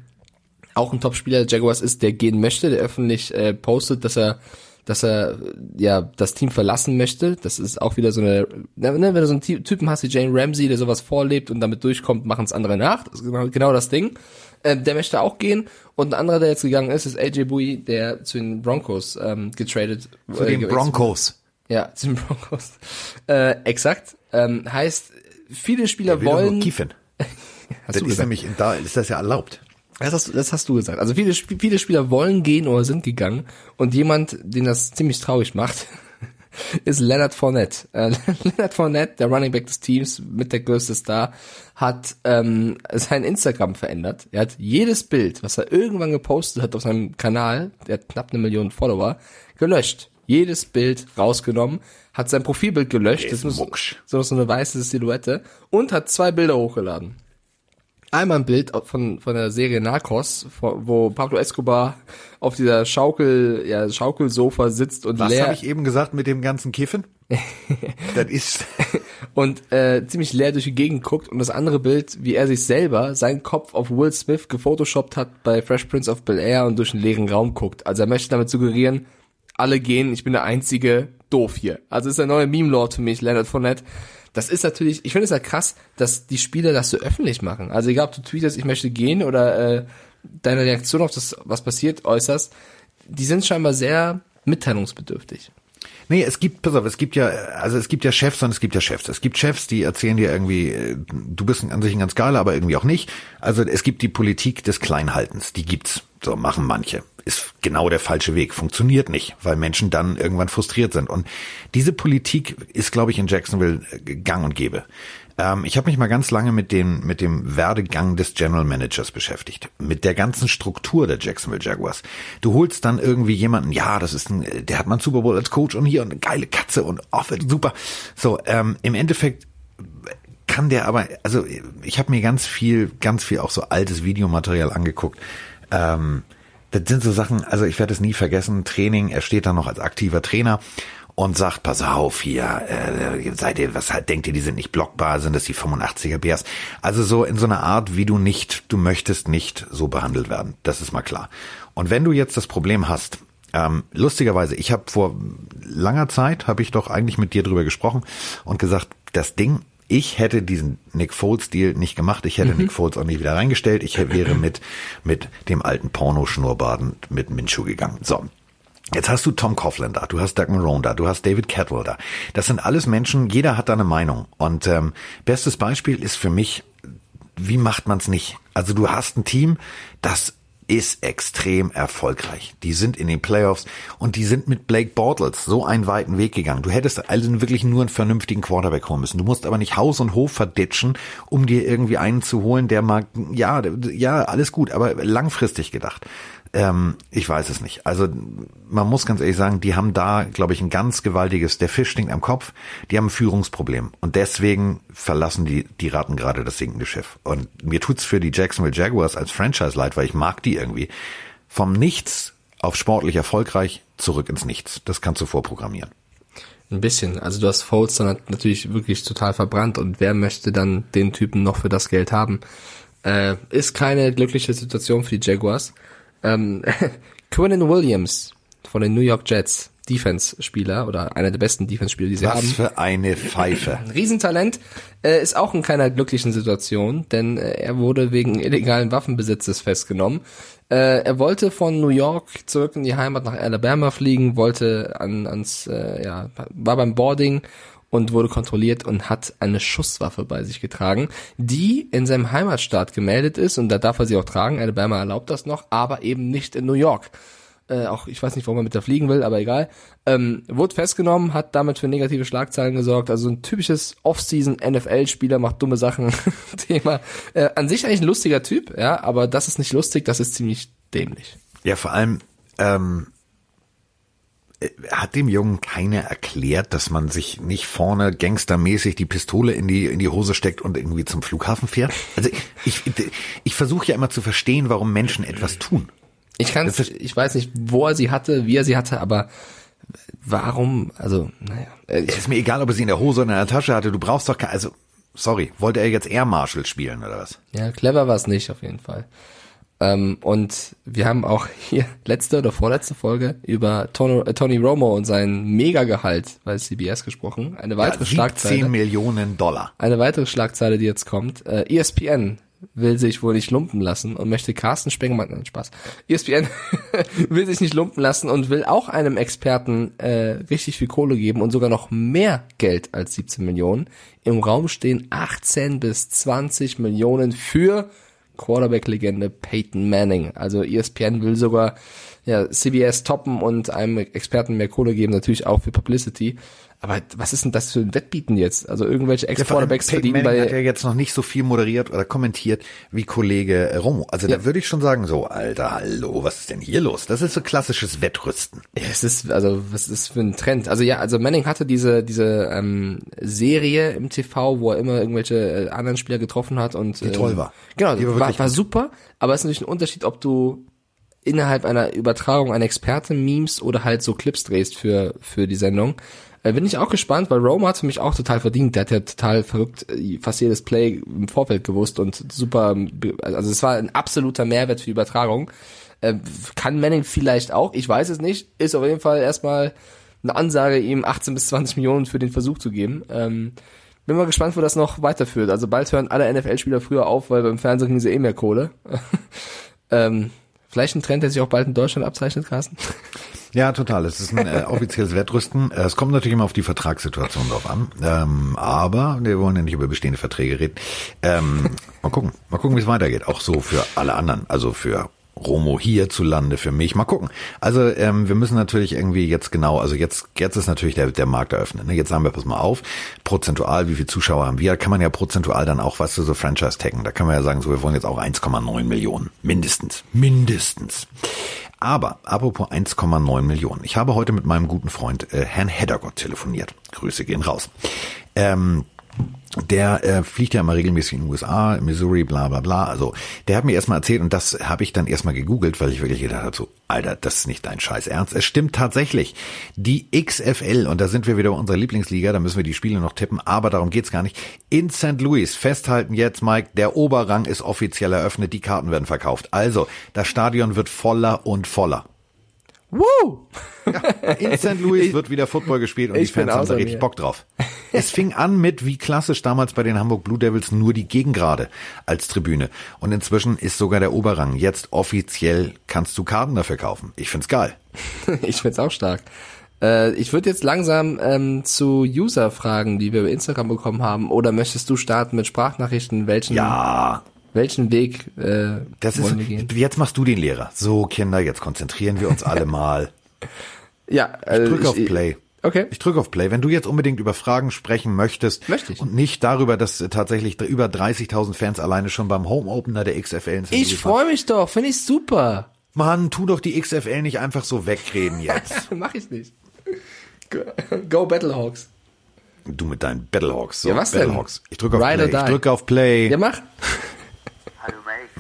Speaker 2: auch ein Topspieler der Jaguars ist, der gehen möchte, der öffentlich äh, postet, dass er dass er ja das Team verlassen möchte. Das ist auch wieder so eine, ne, wenn du so einen Typen hast wie Jane Ramsey, der sowas vorlebt und damit durchkommt, machen es andere nach. Das ist genau, genau das Ding. Ähm, der möchte auch gehen. Und ein anderer, der jetzt gegangen ist, ist AJ Bui, der zu den Broncos ähm, getradet.
Speaker 1: Zu den Broncos.
Speaker 2: Ja, zu den Broncos. Äh, exakt. Ähm, heißt, viele Spieler wollen.
Speaker 1: Kiefen. das ist nämlich, da ist das ja erlaubt.
Speaker 2: Das hast, das hast du gesagt. Also viele, viele Spieler wollen gehen oder sind gegangen und jemand, den das ziemlich traurig macht, ist Leonard Fournette. Äh, Leonard Fournette, der Running Back des Teams, mit der größte Star, hat ähm, sein Instagram verändert. Er hat jedes Bild, was er irgendwann gepostet hat auf seinem Kanal, der hat knapp eine Million Follower, gelöscht. Jedes Bild rausgenommen, hat sein Profilbild gelöscht, das ist so, so eine weiße Silhouette und hat zwei Bilder hochgeladen einmal ein Bild von, von der Serie Narcos, wo Pablo Escobar auf dieser Schaukel, ja, Schaukelsofa sitzt und
Speaker 1: Was
Speaker 2: leer.
Speaker 1: Was habe ich eben gesagt mit dem ganzen Kiffen? das ist.
Speaker 2: und äh, ziemlich leer durch die Gegend guckt und das andere Bild, wie er sich selber, seinen Kopf auf Will Smith gefotoshoppt hat bei Fresh Prince of Bel Air und durch einen leeren Raum guckt. Also er möchte damit suggerieren, alle gehen, ich bin der einzige doof hier. Also ist der neue Meme-Lord für mich, Leonard Fournette das ist natürlich, ich finde es ja krass, dass die Spieler das so öffentlich machen. Also egal, ob du tweetest, ich möchte gehen oder äh, deine Reaktion auf das, was passiert, äußerst, die sind scheinbar sehr mitteilungsbedürftig.
Speaker 1: Nee, es gibt, pass auf, es gibt ja, also es gibt ja Chefs und es gibt ja Chefs. Es gibt Chefs, die erzählen dir irgendwie, äh, du bist an sich ein ganz geiler, aber irgendwie auch nicht. Also es gibt die Politik des Kleinhaltens, die gibt's. So machen manche. Ist genau der falsche Weg. Funktioniert nicht, weil Menschen dann irgendwann frustriert sind. Und diese Politik ist, glaube ich, in Jacksonville äh, gang und gäbe. Ähm, ich habe mich mal ganz lange mit dem, mit dem Werdegang des General Managers beschäftigt. Mit der ganzen Struktur der Jacksonville Jaguars. Du holst dann irgendwie jemanden, ja, das ist ein, der hat mal einen Super Bowl als Coach und hier und eine geile Katze und oh, super. So, ähm, im Endeffekt kann der aber, also ich habe mir ganz viel, ganz viel auch so altes Videomaterial angeguckt ähm, das sind so Sachen, also ich werde es nie vergessen, Training, er steht da noch als aktiver Trainer und sagt, pass auf hier, äh, seid ihr, was halt, denkt ihr, die sind nicht blockbar, sind das die 85er Bears? Also so in so einer Art, wie du nicht, du möchtest nicht so behandelt werden, das ist mal klar. Und wenn du jetzt das Problem hast, ähm, lustigerweise, ich habe vor langer Zeit, habe ich doch eigentlich mit dir drüber gesprochen und gesagt, das Ding ich hätte diesen Nick Foles-Deal nicht gemacht. Ich hätte mhm. Nick Foles auch nicht wieder reingestellt. Ich wäre mit, mit dem alten Porno-Schnurrbaden mit Minshew gegangen. So. Jetzt hast du Tom Coughlin da, du hast Doug Marone da, du hast David Catwell da. Das sind alles Menschen, jeder hat da eine Meinung. Und ähm, bestes Beispiel ist für mich, wie macht man's nicht? Also du hast ein Team, das ist extrem erfolgreich. Die sind in den Playoffs und die sind mit Blake Bortles so einen weiten Weg gegangen. Du hättest also wirklich nur einen vernünftigen Quarterback holen müssen. Du musst aber nicht Haus und Hof verditschen, um dir irgendwie einen zu holen, der mag, ja, ja, alles gut, aber langfristig gedacht. Ähm, ich weiß es nicht. Also man muss ganz ehrlich sagen, die haben da, glaube ich, ein ganz gewaltiges, der Fisch stinkt am Kopf, die haben ein Führungsproblem. Und deswegen verlassen die, die raten gerade das sinkende Schiff. Und mir tut's für die Jacksonville Jaguars als Franchise leid, weil ich mag die irgendwie. Vom Nichts auf sportlich erfolgreich zurück ins Nichts. Das kannst du vorprogrammieren.
Speaker 2: Ein bisschen. Also du hast Foles dann natürlich wirklich total verbrannt und wer möchte dann den Typen noch für das Geld haben? Äh, ist keine glückliche Situation für die Jaguars. Ähm, Quinnen Williams von den New York Jets, Defense-Spieler oder einer der besten Defense-Spieler, die sie
Speaker 1: Was
Speaker 2: haben.
Speaker 1: Was für eine Pfeife.
Speaker 2: Riesentalent, äh, ist auch in keiner glücklichen Situation, denn äh, er wurde wegen illegalen Waffenbesitzes festgenommen. Äh, er wollte von New York zurück in die Heimat nach Alabama fliegen, wollte an, ans, äh, ja, war beim Boarding und wurde kontrolliert und hat eine Schusswaffe bei sich getragen, die in seinem Heimatstaat gemeldet ist und da darf er sie auch tragen. Alabama erlaubt das noch, aber eben nicht in New York. Äh, auch ich weiß nicht, warum er mit da fliegen will, aber egal. Ähm, wurde festgenommen, hat damit für negative Schlagzeilen gesorgt. Also ein typisches Off-Season NFL-Spieler macht dumme Sachen. Thema. Äh, an sich eigentlich ein lustiger Typ, ja, aber das ist nicht lustig, das ist ziemlich dämlich.
Speaker 1: Ja, vor allem ähm, äh, hat dem Jungen keiner erklärt, dass man sich nicht vorne gangstermäßig die Pistole in die in die Hose steckt und irgendwie zum Flughafen fährt? Also ich ich, ich versuche ja immer zu verstehen, warum Menschen etwas tun.
Speaker 2: Ich kann ich weiß nicht, wo er sie hatte, wie er sie hatte, aber warum, also naja.
Speaker 1: Äh, es ist mir egal, ob er sie in der Hose oder in der Tasche hatte, du brauchst doch keine, also sorry, wollte er jetzt Air Marshal spielen oder was?
Speaker 2: Ja, clever war es nicht auf jeden Fall. Ähm, und wir haben auch hier letzte oder vorletzte Folge über Tono, äh, Tony Romo und sein Megagehalt bei CBS gesprochen. Eine weitere
Speaker 1: Ja, 17
Speaker 2: Schlagzeile.
Speaker 1: Millionen Dollar.
Speaker 2: Eine weitere Schlagzeile, die jetzt kommt. Äh, ESPN will sich wohl nicht lumpen lassen und möchte Carsten Spengemann, nein, Spaß. ESPN will sich nicht lumpen lassen und will auch einem Experten äh, richtig viel Kohle geben und sogar noch mehr Geld als 17 Millionen. Im Raum stehen 18 bis 20 Millionen für Quarterback-Legende Peyton Manning. Also ESPN will sogar ja, CBS toppen und einem Experten mehr Kohle geben, natürlich auch für Publicity. Aber was ist denn das für ein Wettbieten jetzt? Also irgendwelche
Speaker 1: Ja,
Speaker 2: Ex-Quarterbacks
Speaker 1: Peyton
Speaker 2: verdienen
Speaker 1: Manning hat ja
Speaker 2: bei
Speaker 1: jetzt noch nicht so viel moderiert oder kommentiert wie Kollege äh, Romo. Also da
Speaker 2: Ja.
Speaker 1: würde ich schon sagen, so, Alter, hallo, was ist denn hier los? Das ist so klassisches Wettrüsten.
Speaker 2: Ja, es ist, also, was ist für ein Trend? Also ja, also Manning hatte diese, diese ähm, Serie im TV, wo er immer irgendwelche äh, anderen Spieler getroffen hat und
Speaker 1: Die toll war.
Speaker 2: Genau,
Speaker 1: Die war
Speaker 2: war, war, super, aber es ist natürlich ein Unterschied, ob du innerhalb einer Übertragung einen Experte memest oder halt so Clips drehst für, für die Sendung. Äh, bin ich auch gespannt, weil Roma hat für mich auch total verdient. Der hat ja total verrückt äh, fast jedes Play im Vorfeld gewusst und super, also es war ein absoluter Mehrwert für die Übertragung. Äh, kann Manning vielleicht auch, ich weiß es nicht, ist auf jeden Fall erstmal eine Ansage, ihm 18 bis 20 Millionen für den Versuch zu geben. Ähm, bin mal gespannt, wo das noch weiterführt. Also bald hören alle NFL-Spieler früher auf, weil beim Fernsehen kriegen sie eh mehr Kohle. ähm, vielleicht ein Trend, der sich auch bald in Deutschland abzeichnet, Carsten.
Speaker 1: Ja, total. Es ist ein äh, offizielles Wettrüsten. Äh, Es kommt natürlich immer auf die Vertragssituation drauf an. Ähm, aber wir wollen ja nicht über bestehende Verträge reden. Ähm, mal gucken. Mal gucken, wie es weitergeht. Auch so für alle anderen. Also für Romo hierzulande, für mich. Mal gucken. Also ähm, wir müssen natürlich irgendwie jetzt genau, also jetzt, jetzt ist natürlich der, der Markt eröffnet. Ne? Jetzt sagen wir, pass mal auf, prozentual, wie viele Zuschauer haben wir? Kann man ja prozentual dann auch, was du so Franchise taggen. Da kann man ja sagen, so wir wollen jetzt auch 1,9 Millionen. Mindestens. Mindestens. Aber, apropos 1,9 Millionen. Ich habe heute mit meinem guten Freund äh, Herrn Heddergott telefoniert. Grüße gehen raus. Ähm, der äh, fliegt ja immer regelmäßig in den USA, Missouri, bla bla bla. Also der hat mir erstmal erzählt und das habe ich dann erstmal gegoogelt, weil ich wirklich gedacht habe, so, Alter, das ist nicht dein Scheiß Ernst. Es stimmt tatsächlich. Die XFL, und da sind wir wieder bei unserer Lieblingsliga, da müssen wir die Spiele noch tippen, aber darum geht's gar nicht. In St. Louis, festhalten jetzt, Mike, der Oberrang ist offiziell eröffnet, die Karten werden verkauft. Also, das Stadion wird voller und voller.
Speaker 2: Woo!
Speaker 1: In St. Louis wird wieder Football gespielt und die
Speaker 2: ich
Speaker 1: Fans haben da richtig. Bock drauf. Es fing an mit, wie klassisch damals bei den Hamburg Blue Devils, nur die Gegengrade als Tribüne. Und inzwischen ist sogar der Oberrang. Jetzt offiziell kannst du Karten dafür kaufen. Ich find's geil.
Speaker 2: ich find's auch stark. Äh, ich würde jetzt langsam ähm, zu User-Fragen, die wir über Instagram bekommen haben, oder möchtest du starten mit Sprachnachrichten? Welchen,
Speaker 1: Ja,
Speaker 2: welchen Weg äh,
Speaker 1: das ist,
Speaker 2: wollen wir gehen?
Speaker 1: jetzt machst du den Lehrer. So, Kinder, jetzt konzentrieren wir uns alle mal.
Speaker 2: Ja, äh,
Speaker 1: Drück auf Play.
Speaker 2: Okay.
Speaker 1: Ich drücke auf Play. Wenn du jetzt unbedingt über Fragen sprechen möchtest
Speaker 2: Möchte ich.
Speaker 1: und nicht darüber, dass tatsächlich über 30.000 Fans alleine schon beim Home Opener der XFL in St.
Speaker 2: Ich freue mich doch, finde ich super.
Speaker 1: Mann, tu doch die XFL nicht einfach so wegreden jetzt.
Speaker 2: Mach ich nicht. Go, Battlehawks.
Speaker 1: du mit deinen Battlehawks. So,
Speaker 2: Ja, was denn?
Speaker 1: Battlehawks. Ich drücke auf
Speaker 2: Ride
Speaker 1: Play. Ich drücke auf Play.
Speaker 2: Ja, mach.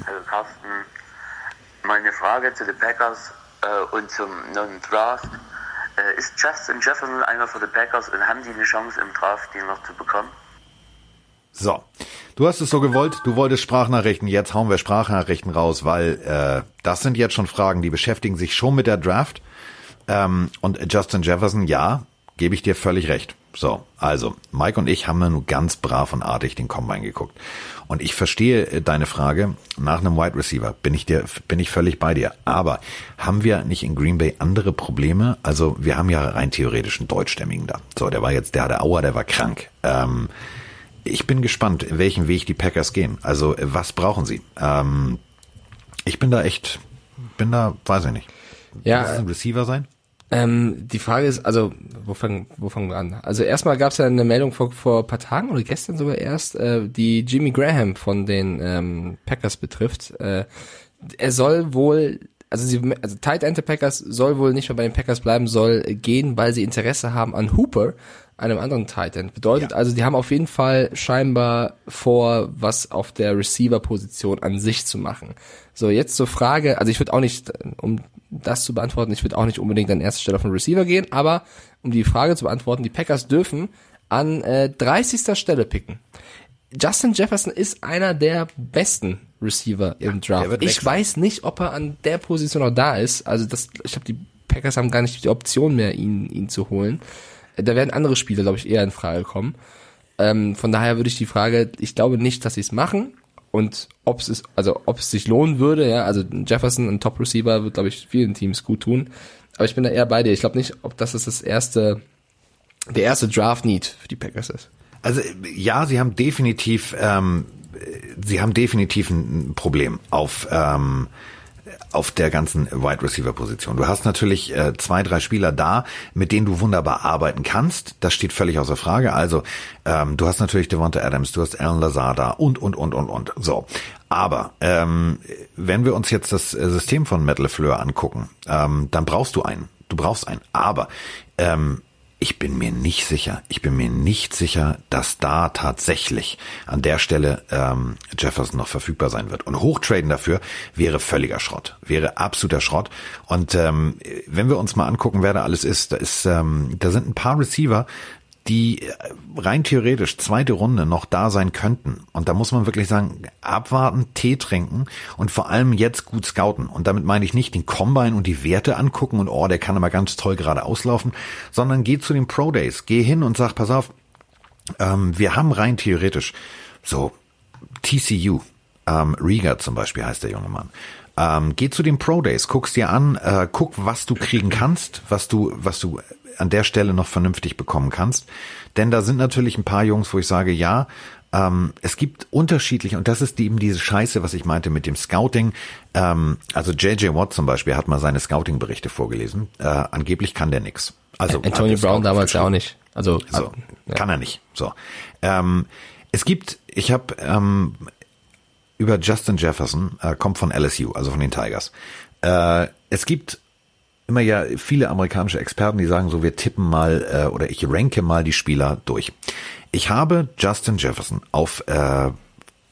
Speaker 3: Hallo Carsten. Meine Frage zu den Packers äh, und zum neuen Draft. Äh, ist Justin Jefferson einer für die Packers und haben die eine Chance im Draft, den noch zu bekommen?
Speaker 1: So, du hast es so gewollt, du wolltest Sprachnachrichten, jetzt hauen wir Sprachnachrichten raus, weil äh, das sind jetzt schon Fragen, die beschäftigen sich schon mit der Draft. Ähm, und Justin Jefferson, ja, gebe ich dir völlig recht. So, also, Mike und ich haben ja nur ganz brav und artig den Combine geguckt. Und ich verstehe äh, deine Frage nach einem Wide Receiver, bin ich dir, bin ich völlig bei dir. Aber haben wir nicht in Green Bay andere Probleme? Also, wir haben ja rein theoretisch einen Deutschstämmigen da. So, der war jetzt, der hatte Aua, der war krank. Ähm, ich bin gespannt, in welchen Weg die Packers gehen. Also, was brauchen sie? Ähm, ich bin da echt, bin da, weiß ich nicht.
Speaker 2: Ja,
Speaker 1: Muss es ein Receiver sein?
Speaker 2: Ähm, die Frage ist, also, wo fangen, wo fangen wir an? Also erstmal gab es ja eine Meldung vor, vor paar Tagen oder gestern sogar erst, äh, die Jimmy Graham von den ähm, Packers betrifft. Äh, er soll wohl, also sie, also Tight End Packers soll wohl nicht mehr bei den Packers bleiben, soll gehen, weil sie Interesse haben an Hooper, einem anderen Tight End. Bedeutet
Speaker 1: Ja.
Speaker 2: also, die haben auf jeden Fall scheinbar vor, was auf der Receiver-Position an sich zu machen. So, jetzt zur Frage, also ich würde auch nicht, um das zu beantworten, ich würde auch nicht unbedingt an erster Stelle auf den Receiver gehen, aber um die Frage zu beantworten, die Packers dürfen an äh, 30. Stelle picken. Justin Jefferson ist einer der besten Receiver im Draft. Ich weiß nicht, ob er an der Position noch da ist. Also das, ich glaube, die Packers haben gar nicht die Option mehr, ihn, ihn zu holen. Da werden andere Spieler, glaube ich, eher in Frage kommen. Ähm, von daher würde ich die Frage, ich glaube nicht, dass sie es machen. Und ob es also ob es sich lohnen würde, ja, also Jefferson, ein Top Receiver, wird, glaube ich, vielen Teams gut tun. Aber ich bin da eher bei dir. Ich glaube nicht, ob das das erste, der erste Draft Need für die Packers ist.
Speaker 1: Also ja, sie haben definitiv, ähm, sie haben definitiv ein Problem auf ähm, auf der ganzen Wide Receiver Position. Du hast natürlich äh, zwei, drei Spieler da, mit denen du wunderbar arbeiten kannst. Das steht völlig außer Frage. Also ähm, du hast natürlich Devonta Adams, du hast Alan Lazada und und und und und. So, aber ähm, wenn wir uns jetzt das System von Metal Fleur angucken, ähm, dann brauchst du einen. Du brauchst einen. Aber ähm, ich bin mir nicht sicher. Ich bin mir nicht sicher, dass da tatsächlich an der Stelle ähm, Jefferson noch verfügbar sein wird. Und hochtraden dafür wäre völliger Schrott, wäre absoluter Schrott. Und ähm, wenn wir uns mal angucken, wer da alles ist, da ist, ähm, da sind ein paar Receiver, die rein theoretisch zweite Runde noch da sein könnten. Und da muss man wirklich sagen, abwarten, Tee trinken und vor allem jetzt gut scouten. Und damit meine ich nicht den Combine und die Werte angucken und oh, der kann aber ganz toll gerade auslaufen, sondern geh zu den Pro Days, geh hin und sag, pass auf, ähm, wir haben rein theoretisch so TCU, ähm, Riga zum Beispiel heißt der junge Mann. Ähm, geh zu den Pro Days, guck's dir an, äh, guck, was du kriegen kannst, was du, was du an der Stelle noch vernünftig bekommen kannst. Denn da sind natürlich ein paar Jungs, wo ich sage, ja, ähm, es gibt unterschiedliche, und das ist eben diese Scheiße, was ich meinte mit dem Scouting. Ähm, also JJ Watt zum Beispiel hat mal seine Scouting-Berichte vorgelesen. Äh, angeblich kann der nix. Also
Speaker 2: Antonio Brown damals ja auch nicht. Also
Speaker 1: so, ja. kann er nicht. So. Ähm, es gibt, ich habe ähm, über Justin Jefferson, äh, kommt von LSU, also von den Tigers. Äh, es gibt immer ja viele amerikanische Experten, die sagen so, wir tippen mal äh, oder ich ranke mal die Spieler durch. Ich habe Justin Jefferson auf äh,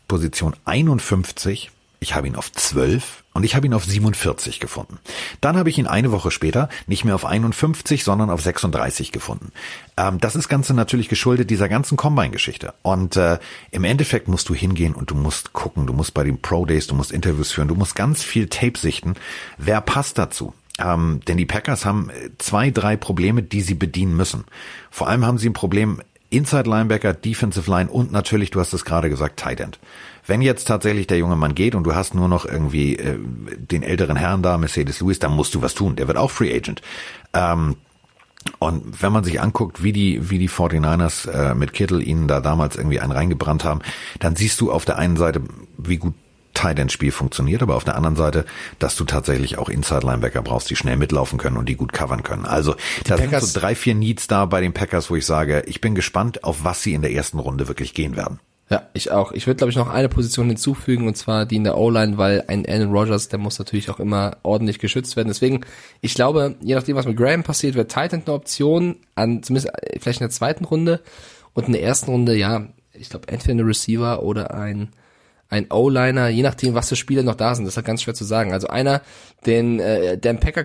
Speaker 1: Position 51, ich habe ihn auf 12 und ich habe ihn auf 47 gefunden. Dann habe ich ihn eine Woche später nicht mehr auf 51, sondern auf 36 gefunden. Ähm, das ist Ganze natürlich geschuldet dieser ganzen Combine-Geschichte. Und äh, im Endeffekt musst du hingehen und du musst gucken, du musst bei den Pro Days, du musst Interviews führen, du musst ganz viel Tape sichten. Wer passt dazu? Ähm, denn die Packers haben zwei, drei Probleme, die sie bedienen müssen. Vor allem haben sie ein Problem Inside Linebacker, Defensive Line und natürlich, du hast es gerade gesagt, Tight End. Wenn jetzt tatsächlich der junge Mann geht und du hast nur noch irgendwie äh, den älteren Herrn da, Mercedes Lewis, dann musst du was tun. Der wird auch Free Agent. Ähm, und wenn man sich anguckt, wie die, wie die 49ers äh, mit Kittel ihnen da damals irgendwie einen reingebrannt haben, dann siehst du auf der einen Seite, wie gut Tight Spiel funktioniert, aber auf der anderen Seite, dass du tatsächlich auch Inside Linebacker brauchst, die schnell mitlaufen können und die gut covern können. Also die da Packers sind so drei, vier Needs da bei den Packers, wo ich sage, ich bin gespannt, auf was sie in der ersten Runde wirklich gehen werden.
Speaker 2: Ja, ich auch. Ich würde, glaube ich, noch eine Position hinzufügen, und zwar die in der O-Line, weil ein Aaron Rodgers, der muss natürlich auch immer ordentlich geschützt werden. Deswegen, ich glaube, je nachdem, was mit Graham passiert, wird Titan eine Option, an zumindest äh, vielleicht in der zweiten Runde. Und in der ersten Runde, ja, ich glaube, entweder eine Receiver oder ein ein O-Liner, je nachdem, was für Spieler noch da sind, das ist halt ganz schwer zu sagen. Also einer, den, äh, der in Packer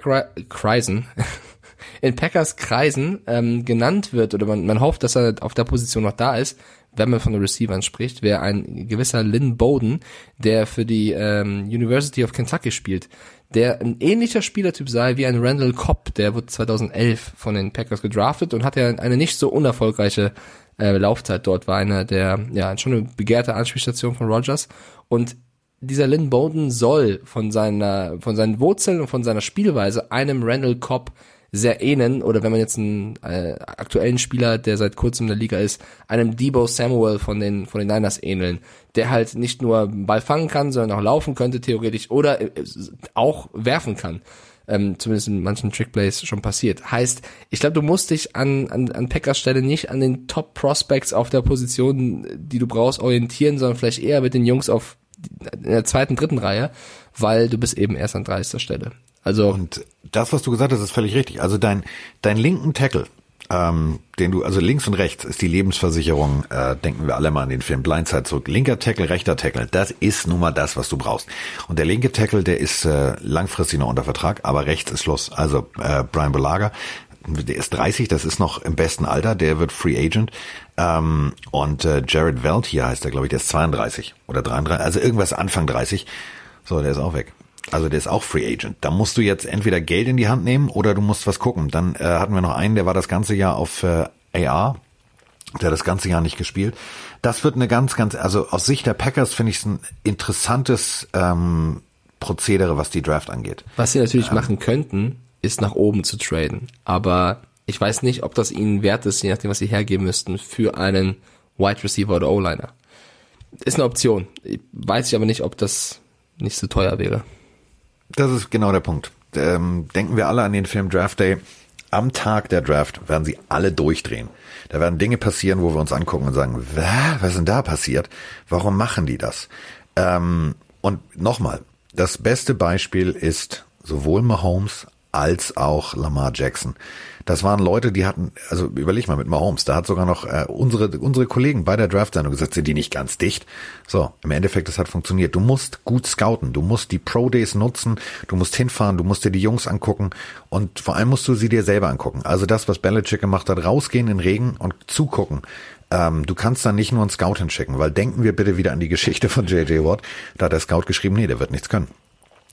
Speaker 2: Kreisen, in Packers Kreisen ähm, genannt wird, oder man, man hofft, dass er auf der Position noch da ist, wenn man von den Receivern spricht, wäre ein gewisser Lynn Bowden, der für die ähm, University of Kentucky spielt, der ein ähnlicher Spielertyp sei wie ein Randall Cobb, der wurde 2011 von den Packers gedraftet und hat ja eine nicht so unerfolgreiche äh, Laufzeit dort war einer der, ja, schon eine begehrte Anspielstation von Rogers. Und dieser Lynn Bowden soll von seiner, von seinen Wurzeln und von seiner Spielweise einem Randall Cobb sehr ähneln oder wenn man jetzt einen äh, aktuellen Spieler, der seit kurzem in der Liga ist, einem Debo Samuel von den von den Niners ähneln, der halt nicht nur Ball fangen kann, sondern auch laufen könnte theoretisch oder äh, auch werfen kann ähm, zumindest in manchen Trickplays schon passiert. Heißt, ich glaube, du musst dich an, an, an Packers Stelle nicht an den Top Prospects auf der Position, die du brauchst, orientieren, sondern vielleicht eher mit den Jungs auf in der zweiten, dritten Reihe, weil du bist eben erst an 30. Stelle. Also
Speaker 1: und das, was du gesagt hast, ist völlig richtig. Also dein dein linken Tackle, ähm, den du, also links und rechts ist die Lebensversicherung, äh, denken wir alle mal an den Film Blindside zurück. Linker Tackle, rechter Tackle, das ist nun mal das, was du brauchst. Und der linke Tackle, der ist äh, langfristig noch unter Vertrag, aber rechts ist Schluss. Also äh, Brian Belager, der ist 30, das ist noch im besten Alter, der wird Free Agent. Ähm, und äh, Jared Velt hier heißt er, glaube ich, der ist 32 oder 33, also irgendwas Anfang 30. So, der ist auch weg. Also der ist auch Free Agent. Da musst du jetzt entweder Geld in die Hand nehmen oder du musst was gucken. Dann äh, hatten wir noch einen, der war das ganze Jahr auf äh, AR, der hat das ganze Jahr nicht gespielt. Das wird eine ganz, ganz, also aus Sicht der Packers finde ich es ein interessantes ähm, Prozedere, was die Draft angeht.
Speaker 2: Was sie natürlich ähm, machen könnten, ist nach oben zu traden. Aber ich weiß nicht, ob das ihnen wert ist, je nachdem, was sie hergeben müssten, für einen Wide Receiver oder O-Liner. Ist eine Option. Weiß ich aber nicht, ob das nicht so teuer wäre.
Speaker 1: Das ist genau der Punkt. Ähm, denken wir alle an den Film Draft Day. Am Tag der Draft werden sie alle durchdrehen. Da werden Dinge passieren, wo wir uns angucken und sagen, was ist denn da passiert? Warum machen die das? Ähm, und nochmal, das beste Beispiel ist sowohl Mahomes als auch Lamar Jackson. Das waren Leute, die hatten, also überleg mal mit Mahomes, da hat sogar noch äh, unsere unsere Kollegen bei der Draft-Sendung gesagt, sind die nicht ganz dicht. So, im Endeffekt, das hat funktioniert. Du musst gut scouten, du musst die Pro Days nutzen, du musst hinfahren, du musst dir die Jungs angucken und vor allem musst du sie dir selber angucken. Also das, was Belichick gemacht hat, rausgehen in Regen und zugucken. Ähm, du kannst da nicht nur einen Scout hinschicken, weil denken wir bitte wieder an die Geschichte von J.J. Watt. Da hat der Scout geschrieben, nee, der wird nichts können.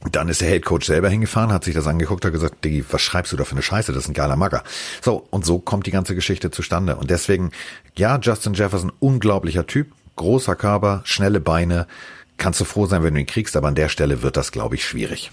Speaker 1: Dann ist der Head Coach selber hingefahren, hat sich das angeguckt, hat gesagt, Diggi, was schreibst du da für eine Scheiße? Das ist ein geiler Magger. So, und so kommt die ganze Geschichte zustande. Und deswegen, ja, Justin Jefferson, unglaublicher Typ, großer Körper, schnelle Beine. Kannst du froh sein, wenn du ihn kriegst, aber an der Stelle wird das, glaube ich, schwierig.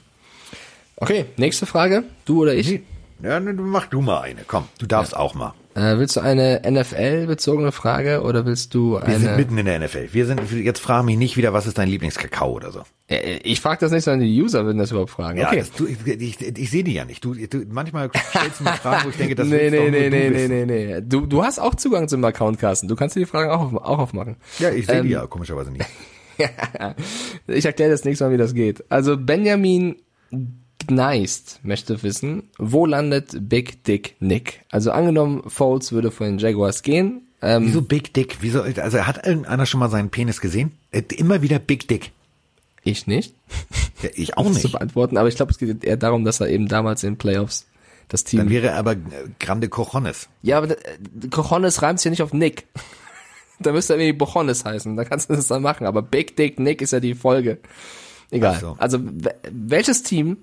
Speaker 2: Okay, nächste Frage. Du oder ich?
Speaker 1: Ja, mach du mal eine. Komm, du darfst ja. auch mal.
Speaker 2: Äh, willst du eine NFL-bezogene Frage oder willst du eine...
Speaker 1: Wir sind mitten in der NFL. Wir sind, jetzt frage mich nicht wieder, was ist dein Lieblingskakao oder so.
Speaker 2: Ich frage das nicht, sondern die User würden das überhaupt fragen.
Speaker 1: Ja, okay. Das, du, ich, ich, ich sehe die ja nicht. Du, du, manchmal stellst du mir Fragen, wo ich denke, das
Speaker 2: nee, nee, nee, nee, nee, nee, nee. Du, du hast auch Zugang zum Account, Carsten. Du kannst dir die Fragen auch, auf, auch aufmachen.
Speaker 1: Ja, ich sehe ähm, die ja komischerweise nicht.
Speaker 2: ich erkläre das nächste Mal, wie das geht. Also Benjamin Gneist möchte wissen, wo landet Big Dick Nick? Also angenommen, Foles würde von den Jaguars gehen.
Speaker 1: Ähm, Wieso Big Dick? Wieso, also hat irgendeiner schon mal seinen Penis gesehen? Immer wieder Big Dick.
Speaker 2: Ich nicht.
Speaker 1: Ja, ich auch nicht.
Speaker 2: zu beantworten, aber ich glaube, es geht eher darum, dass er eben damals in Playoffs das Team.
Speaker 1: Dann wäre er aber Grande Cojones.
Speaker 2: Ja, aber äh, Cojones reimt sich ja nicht auf Nick. da müsste er irgendwie Bochones heißen. Da kannst du das dann machen. Aber Big Dick Nick ist ja die Folge. Egal. So. Also welches Team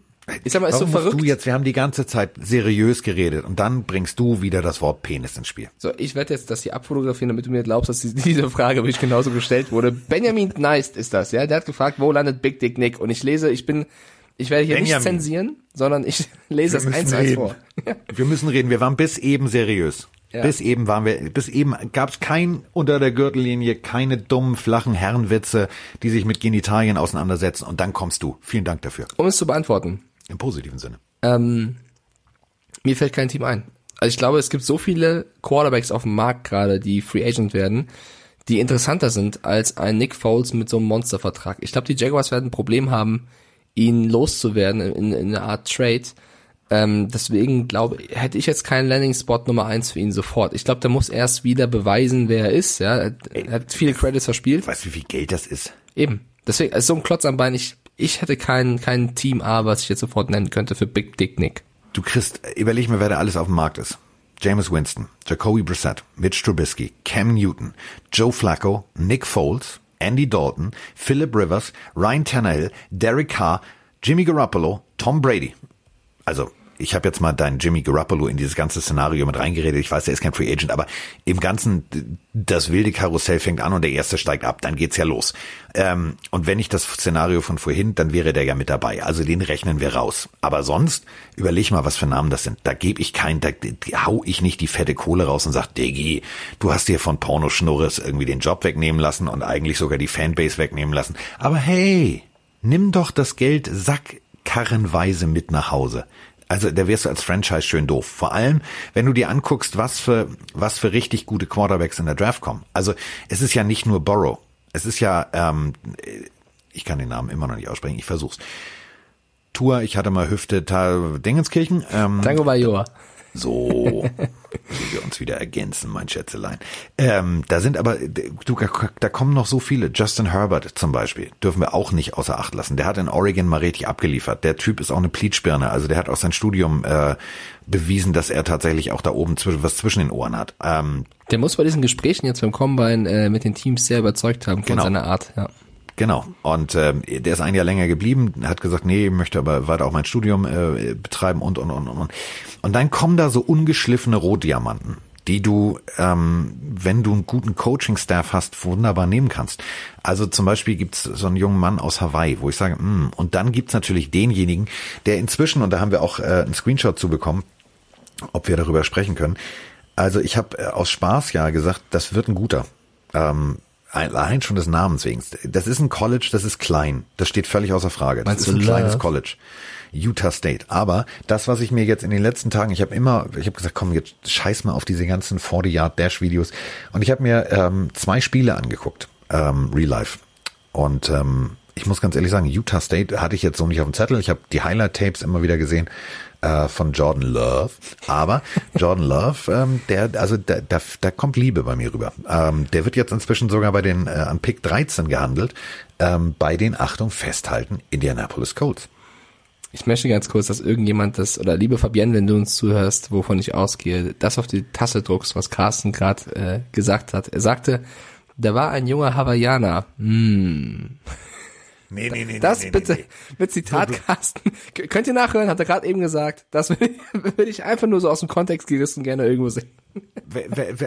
Speaker 1: ich sag mal, ist Warum so verrückt. du jetzt, wir haben die ganze Zeit seriös geredet und dann bringst du wieder das Wort Penis ins Spiel.
Speaker 2: So, ich werde jetzt das hier abfotografieren, damit du mir glaubst, dass diese Frage wirklich genauso gestellt wurde. Benjamin Neist ist das, ja? Der hat gefragt, wo landet Big Dick Nick? Und ich lese, ich bin, ich werde hier Benjamin. nicht zensieren, sondern ich lese wir das eins eins vor.
Speaker 1: Wir müssen reden, wir waren bis eben seriös. Ja. Bis eben waren wir, bis eben gab es kein unter der Gürtellinie, keine dummen, flachen Herrenwitze, die sich mit Genitalien auseinandersetzen und dann kommst du. Vielen Dank dafür.
Speaker 2: Um es zu beantworten.
Speaker 1: Im positiven Sinne.
Speaker 2: Ähm, mir fällt kein Team ein. Also ich glaube, es gibt so viele Quarterbacks auf dem Markt gerade, die Free Agent werden, die interessanter sind als ein Nick Foles mit so einem Monstervertrag. Ich glaube, die Jaguars werden ein Problem haben, ihn loszuwerden in, in einer Art Trade. Ähm, deswegen glaube hätte ich jetzt keinen Landing-Spot Nummer eins für ihn sofort. Ich glaube, der muss erst wieder beweisen, wer er ist. Ja, er, hat viele Credits verspielt.
Speaker 1: Weißt du, wie viel Geld das ist?
Speaker 2: Eben. Deswegen, also so ein Klotz am Bein. Ich ich hätte kein, kein Team A, was ich jetzt sofort nennen könnte für Big Dick Nick.
Speaker 1: Du kriegst, überleg mir, wer da alles auf dem Markt ist. James Winston, Jacoby Brissett, Mitch Trubisky, Cam Newton, Joe Flacco, Nick Foles, Andy Dalton, Philip Rivers, Ryan Tannehill, Derek Carr, Jimmy Garoppolo, Tom Brady. Also ich habe jetzt mal deinen Jimmy Garoppolo in dieses ganze Szenario mit reingeredet. Ich weiß, der ist kein Free Agent, aber im Ganzen, das wilde Karussell fängt an und der erste steigt ab, dann geht's ja los. Ähm, und wenn ich das Szenario von vorhin, dann wäre der ja mit dabei. Also den rechnen wir raus. Aber sonst, überleg mal, was für Namen das sind. Da gebe ich kein, da, da hau ich nicht die fette Kohle raus und sag, Diggi, du hast dir von Porno Schnurres irgendwie den Job wegnehmen lassen und eigentlich sogar die Fanbase wegnehmen lassen. Aber hey, nimm doch das Geld sackkarrenweise mit nach Hause also da wirst du als Franchise schön doof. Vor allem, wenn du dir anguckst, was für, was für richtig gute Quarterbacks in der Draft kommen. Also es ist ja nicht nur Burrow. Es ist ja, ähm, ich kann den Namen immer noch nicht aussprechen, ich versuch's. Tour, ich hatte mal Hüfte Dingenskirchen.
Speaker 2: Ähm, Tango Bajor.
Speaker 1: So, wie wir uns wieder ergänzen, mein Schätzelein. Ähm, da sind aber, du, da kommen noch so viele. Justin Herbert zum Beispiel, dürfen wir auch nicht außer Acht lassen. Der hat in Oregon mal richtig abgeliefert. Der Typ ist auch eine Pleatspirne. Also der hat auch sein Studium äh, bewiesen, dass er tatsächlich auch da oben zwischen, was zwischen den Ohren hat. Ähm,
Speaker 2: der muss bei diesen Gesprächen jetzt beim Combine äh, mit den Teams sehr überzeugt haben von genau. seiner Art. Ja.
Speaker 1: Genau. Und äh, der ist ein Jahr länger geblieben, hat gesagt, nee, möchte aber weiter auch mein Studium äh, betreiben und und und und. Und dann kommen da so ungeschliffene Rohdiamanten, die du, ähm, wenn du einen guten Coaching-Staff hast, wunderbar nehmen kannst. Also zum Beispiel gibt's so einen jungen Mann aus Hawaii, wo ich sage, mm, und dann gibt's natürlich denjenigen, der inzwischen, und da haben wir auch äh, einen Screenshot zu bekommen, ob wir darüber sprechen können. Also ich habe äh, aus Spaß ja gesagt, das wird ein guter. Ähm, Allein schon des Namens wegen. Das ist ein College, das ist klein. Das steht völlig außer Frage. Das Meinst ist ein kleines College. Utah State. Aber das, was ich mir jetzt in den letzten Tagen, ich habe immer, ich habe gesagt, komm, jetzt scheiß mal auf diese ganzen 40-Yard-Dash-Videos. Und ich habe mir ähm, zwei Spiele angeguckt, ähm, Real Life. Und ähm, ich muss ganz ehrlich sagen, Utah State hatte ich jetzt so nicht auf dem Zettel. Ich habe die Highlight-Tapes immer wieder gesehen äh, von Jordan Love. Aber Jordan Love, ähm, der, also da, da, da kommt Liebe bei mir rüber. Ähm, der wird jetzt inzwischen sogar bei den äh, an Pick 13 gehandelt, ähm, bei den Achtung festhalten Indianapolis Colts.
Speaker 2: Ich möchte ganz kurz, dass irgendjemand das, oder liebe Fabienne, wenn du uns zuhörst, wovon ich ausgehe, das auf die Tasse druckst, was Carsten gerade äh, gesagt hat. Er sagte, da war ein junger Hawaiianer. Hm. Nee, nee, nee. Das nee, bitte nee, nee. mit Zitatkasten. Könnt ihr nachhören, hat er gerade eben gesagt. Das will ich einfach nur so aus dem Kontext gerissen gerne irgendwo sehen.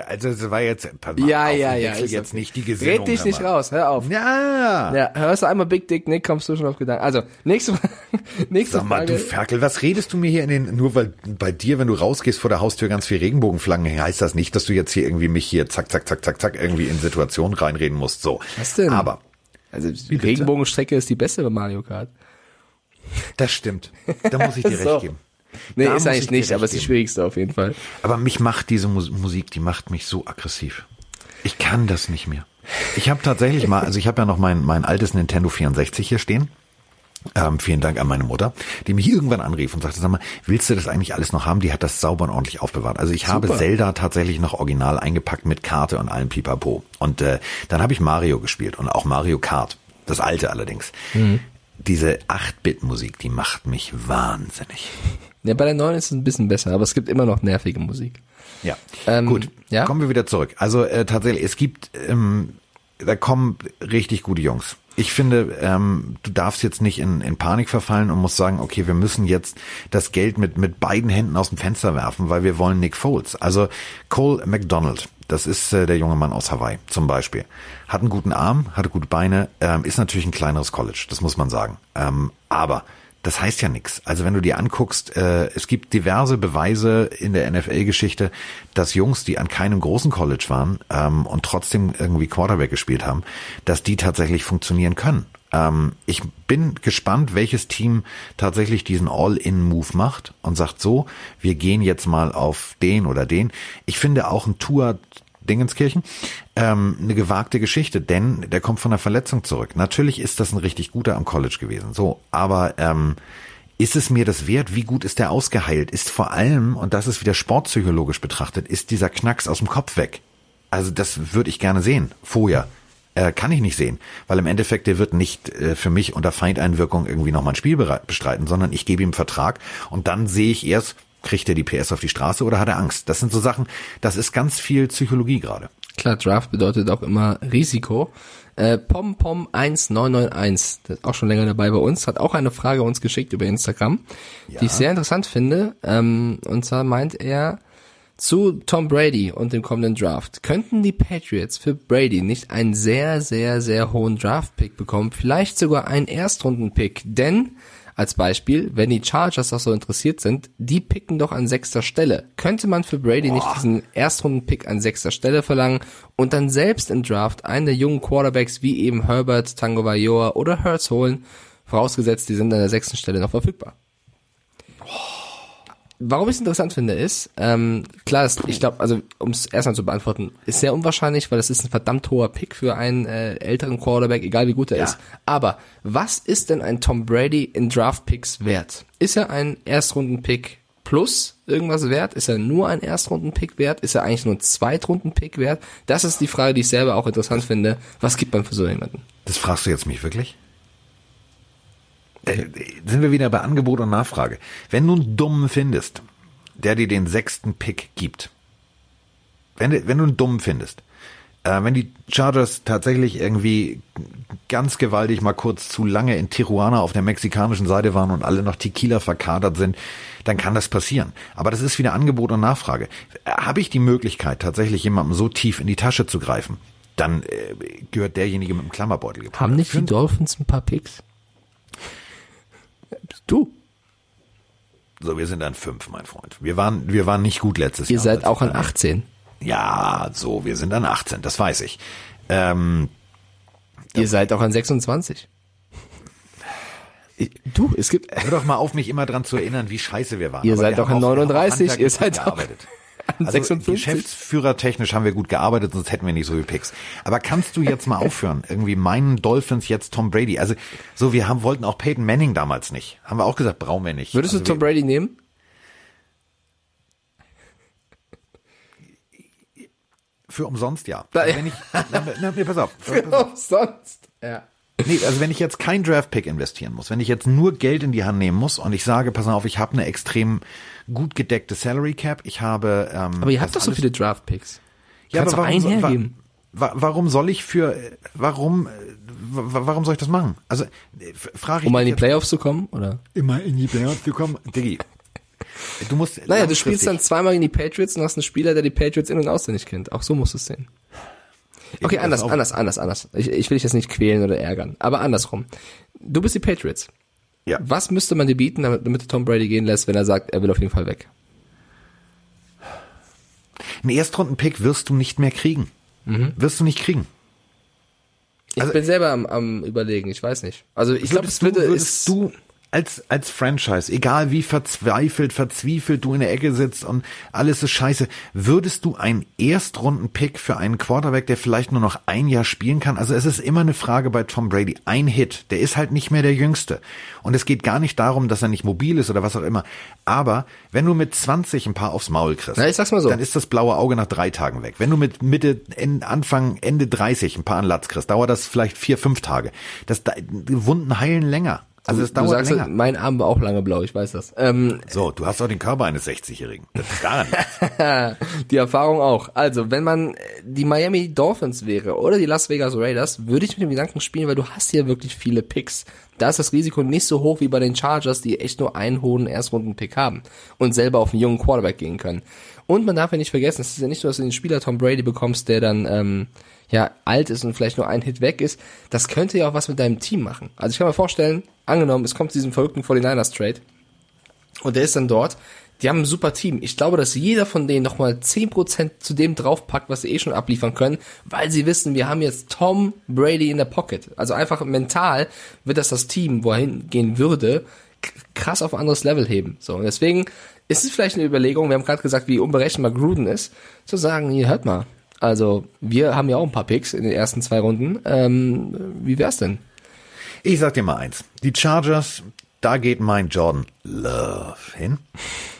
Speaker 1: Also es war jetzt
Speaker 2: ja, ja, ja,
Speaker 1: ist jetzt nicht die Gesinnung.
Speaker 2: Red dich nicht raus, hör auf.
Speaker 1: Ja.
Speaker 2: Ja, hörst du einmal Big Dick Nick, kommst du schon auf Gedanken. Also, nächste nächste
Speaker 1: Sag mal, Frage. du Ferkel, was redest du mir hier in den nur weil bei dir, wenn du rausgehst vor der Haustür ganz viel Regenbogenflangen, heißt das nicht, dass du jetzt hier irgendwie mich hier zack zack zack zack zack irgendwie in Situationen reinreden musst, so.
Speaker 2: Was denn?
Speaker 1: Aber
Speaker 2: also die Regenbogenstrecke ist die beste bei Mario Kart.
Speaker 1: Das stimmt. Da muss ich dir so. recht geben.
Speaker 2: Nee, da ist eigentlich nicht, aber es ist die schwierigste auf jeden Fall.
Speaker 1: Aber mich macht diese Musik, die macht mich so aggressiv. Ich kann das nicht mehr. Ich habe tatsächlich mal, also ich habe ja noch mein, mein altes Nintendo 64 hier stehen. Ähm, vielen Dank an meine Mutter, die mich irgendwann anrief und sagte, sag mal, willst du das eigentlich alles noch haben? Die hat das sauber und ordentlich aufbewahrt. Also ich Super. habe Zelda tatsächlich noch original eingepackt mit Karte und allem Pipapo. Und äh, dann habe ich Mario gespielt und auch Mario Kart. Das alte allerdings. Mhm. Diese 8-Bit-Musik, die macht mich wahnsinnig.
Speaker 2: Ja, bei der neuen ist es ein bisschen besser, aber es gibt immer noch nervige Musik.
Speaker 1: Ja, ähm, gut. Ja? Kommen wir wieder zurück. Also äh, tatsächlich, es gibt, ähm, da kommen richtig gute Jungs ich finde, ähm, du darfst jetzt nicht in, in Panik verfallen und musst sagen, okay, wir müssen jetzt das Geld mit, mit beiden Händen aus dem Fenster werfen, weil wir wollen Nick Foles. Also Cole McDonald, das ist äh, der junge Mann aus Hawaii zum Beispiel. Hat einen guten Arm, hatte gute Beine, ähm, ist natürlich ein kleineres College, das muss man sagen. Ähm, aber das heißt ja nichts. Also wenn du dir anguckst, äh, es gibt diverse Beweise in der NFL-Geschichte, dass Jungs, die an keinem großen College waren ähm, und trotzdem irgendwie Quarterback gespielt haben, dass die tatsächlich funktionieren können. Ähm, ich bin gespannt, welches Team tatsächlich diesen All-In-Move macht und sagt so, wir gehen jetzt mal auf den oder den. Ich finde auch ein Tour Dingenskirchen, ähm, eine gewagte Geschichte, denn der kommt von einer Verletzung zurück. Natürlich ist das ein richtig guter am College gewesen, so, aber ähm, ist es mir das wert? Wie gut ist der ausgeheilt? Ist vor allem, und das ist wieder sportpsychologisch betrachtet, ist dieser Knacks aus dem Kopf weg? Also das würde ich gerne sehen, vorher. Äh, kann ich nicht sehen, weil im Endeffekt der wird nicht äh, für mich unter Feindeinwirkung irgendwie nochmal ein Spiel bestreiten, sondern ich gebe ihm Vertrag und dann sehe ich erst, Kriegt er die PS auf die Straße oder hat er Angst? Das sind so Sachen, das ist ganz viel Psychologie gerade.
Speaker 2: Klar, Draft bedeutet auch immer Risiko. Äh, PomPom1991, das ist auch schon länger dabei bei uns, hat auch eine Frage uns geschickt über Instagram, ja. die ich sehr interessant finde. Ähm, und zwar meint er zu Tom Brady und dem kommenden Draft. Könnten die Patriots für Brady nicht einen sehr, sehr, sehr hohen Draft-Pick bekommen? Vielleicht sogar einen Erstrunden-Pick, denn als Beispiel, wenn die Chargers auch so interessiert sind, die picken doch an sechster Stelle. Könnte man für Brady Boah. nicht diesen Erstrunden-Pick an sechster Stelle verlangen und dann selbst im Draft einen der jungen Quarterbacks wie eben Herbert, Tango Vailoa oder Hurts holen, vorausgesetzt, die sind an der sechsten Stelle noch verfügbar. Boah. Warum ich es interessant finde, ist, ähm, klar, ist, ich glaube, also um es erstmal zu beantworten, ist sehr unwahrscheinlich, weil das ist ein verdammt hoher Pick für einen äh, älteren Quarterback, egal wie gut er ja. ist. Aber was ist denn ein Tom Brady in Draft Picks wert? Ist er ein Erstrunden-Pick plus irgendwas wert? Ist er nur ein Erstrunden-Pick wert? Ist er eigentlich nur ein Zweitrunden-Pick wert? Das ist die Frage, die ich selber auch interessant finde. Was gibt man für so jemanden?
Speaker 1: Das fragst du jetzt mich wirklich? Äh, sind wir wieder bei Angebot und Nachfrage. Wenn du einen Dummen findest, der dir den sechsten Pick gibt, wenn, du- wenn du einen Dummen findest, äh, wenn die Chargers tatsächlich irgendwie ganz gewaltig mal kurz zu lange in Tijuana auf der mexikanischen Seite waren und alle noch Tequila verkadert sind, dann kann das passieren. Aber das ist wieder Angebot und Nachfrage. Habe ich die Möglichkeit, tatsächlich jemandem so tief in die Tasche zu greifen, dann äh, gehört derjenige mit dem Klammerbeutel gebracht.
Speaker 2: Haben nicht die Dolphins ein paar Picks? Du.
Speaker 1: So, wir sind an fünf, mein Freund. Wir waren, wir waren nicht gut letztes
Speaker 2: Ihr
Speaker 1: Jahr.
Speaker 2: seid auch an 18.
Speaker 1: Ja, so, wir sind an 18, das weiß ich. Ähm,
Speaker 2: Ihr seid auch an 26. Ich- Du, es gibt,
Speaker 1: hör doch mal auf, mich immer dran zu erinnern, wie scheiße wir waren.
Speaker 2: Ihr
Speaker 1: Aber
Speaker 2: seid doch an
Speaker 1: auch- wir haben auch
Speaker 2: 39, ihr seid an
Speaker 1: Also
Speaker 2: 56.
Speaker 1: geschäftsführertechnisch haben wir gut gearbeitet, sonst hätten wir nicht so viele Picks. Aber kannst du jetzt mal aufhören, irgendwie meinen Dolphins jetzt Tom Brady? Also so, wir haben wollten auch Peyton Manning damals nicht. Haben wir auch gesagt, brauchen wir nicht.
Speaker 2: Würdest
Speaker 1: also
Speaker 2: du Tom Brady nehmen?
Speaker 1: Für umsonst ja. Also wenn ich, na, na, nee, pass auf. pass auf.
Speaker 2: sonst. Ja.
Speaker 1: Nee, also wenn ich jetzt kein Draft-Pick investieren muss, wenn ich jetzt nur Geld in die Hand nehmen muss und ich sage, pass auf, ich habe eine extrem gut gedeckte Salary Cap, ich habe ähm,
Speaker 2: Aber ihr habt
Speaker 1: das
Speaker 2: doch so viele Draft Picks.
Speaker 1: ja,
Speaker 2: Kannst
Speaker 1: aber warum,
Speaker 2: einen hergeben.
Speaker 1: wa- warum soll ich für äh, warum äh, wa- warum soll ich das machen? Also äh, frage ich
Speaker 2: Um mal in die Playoffs zu kommen, oder?
Speaker 1: immer in die Playoffs zu kommen, Diggi. Du musst
Speaker 2: Naja, du spielst dann zweimal gegen die Patriots und hast einen Spieler, der die Patriots in- und auswendig kennt. Auch so musst du es sehen. Okay,
Speaker 1: das
Speaker 2: anders, anders, anders, anders. Ich, ich will dich jetzt nicht quälen oder ärgern. Aber andersrum. Du bist die Patriots.
Speaker 1: Ja.
Speaker 2: Was müsste man dir bieten, damit, damit Tom Brady gehen lässt, wenn er sagt, er will auf jeden Fall weg?
Speaker 1: Einen Erstrunden-Pick wirst du nicht mehr kriegen.
Speaker 2: Mhm.
Speaker 1: Wirst du nicht kriegen.
Speaker 2: Ich
Speaker 1: Also-
Speaker 2: bin selber am, am überlegen, ich weiß nicht. Also ich glaube, es würde
Speaker 1: würdest
Speaker 2: ist,
Speaker 1: du als, als Franchise, egal wie verzweifelt, verzwiefelt du in der Ecke sitzt und alles ist scheiße, würdest du einen Erstrunden-Pick für einen Quarterback, der vielleicht nur noch ein Jahr spielen kann? Also es ist immer eine Frage bei Tom Brady. Ein Hit, der ist halt nicht mehr der Jüngste. Und es geht gar nicht darum, dass er nicht mobil ist oder was auch immer. Aber wenn du mit 20 ein paar aufs Maul kriegst,
Speaker 2: Na, ich sag's mal so.
Speaker 1: dann ist das blaue Auge nach drei Tagen weg. Wenn du mit Mitte, Anfang, Ende 30 ein paar an Latz kriegst, dauert das vielleicht vier, fünf Tage. Das, da- die Wunden heilen länger. Also es
Speaker 2: du
Speaker 1: dauert
Speaker 2: sagst,
Speaker 1: länger.
Speaker 2: mein Arm war auch lange blau, ich weiß das. Ähm,
Speaker 1: So, du hast auch den Körper eines 60-Jährigen. Das ist daran. nichts.
Speaker 2: die Erfahrung auch. Also, wenn man äh, die Miami Dolphins wäre oder die Las Vegas Raiders, würde ich mit dem Gedanken spielen, weil du hast hier wirklich viele Picks. Da ist das Risiko nicht so hoch wie bei den Chargers, die echt nur einen hohen Erstrunden-Pick haben und selber auf einen jungen Quarterback gehen können. Und man darf ja nicht vergessen, es ist ja nicht so, dass du den Spieler Tom Brady bekommst, der dann ähm, ja alt ist und vielleicht nur ein Hit weg ist. Das könnte ja auch was mit deinem Team machen. Also ich kann mir vorstellen, angenommen, es kommt zu diesem verrückten 49ers-Trade, und der ist dann dort. Die haben ein super Team. Ich glaube, dass jeder von denen nochmal 10% zu dem draufpackt, was sie eh schon abliefern können, weil sie wissen, wir haben jetzt Tom Brady in der Pocket. Also einfach mental wird das das Team, wo er hingehen würde, krass auf ein anderes Level heben. So, und deswegen ist es vielleicht eine Überlegung, wir haben gerade gesagt, wie unberechenbar Gruden ist, zu sagen, hier, hört mal, also wir haben ja auch ein paar Picks in den ersten zwei Runden. Ähm, wie wär's denn?
Speaker 1: Ich sag dir mal eins. Die Chargers, da geht mein Jordan Love hin.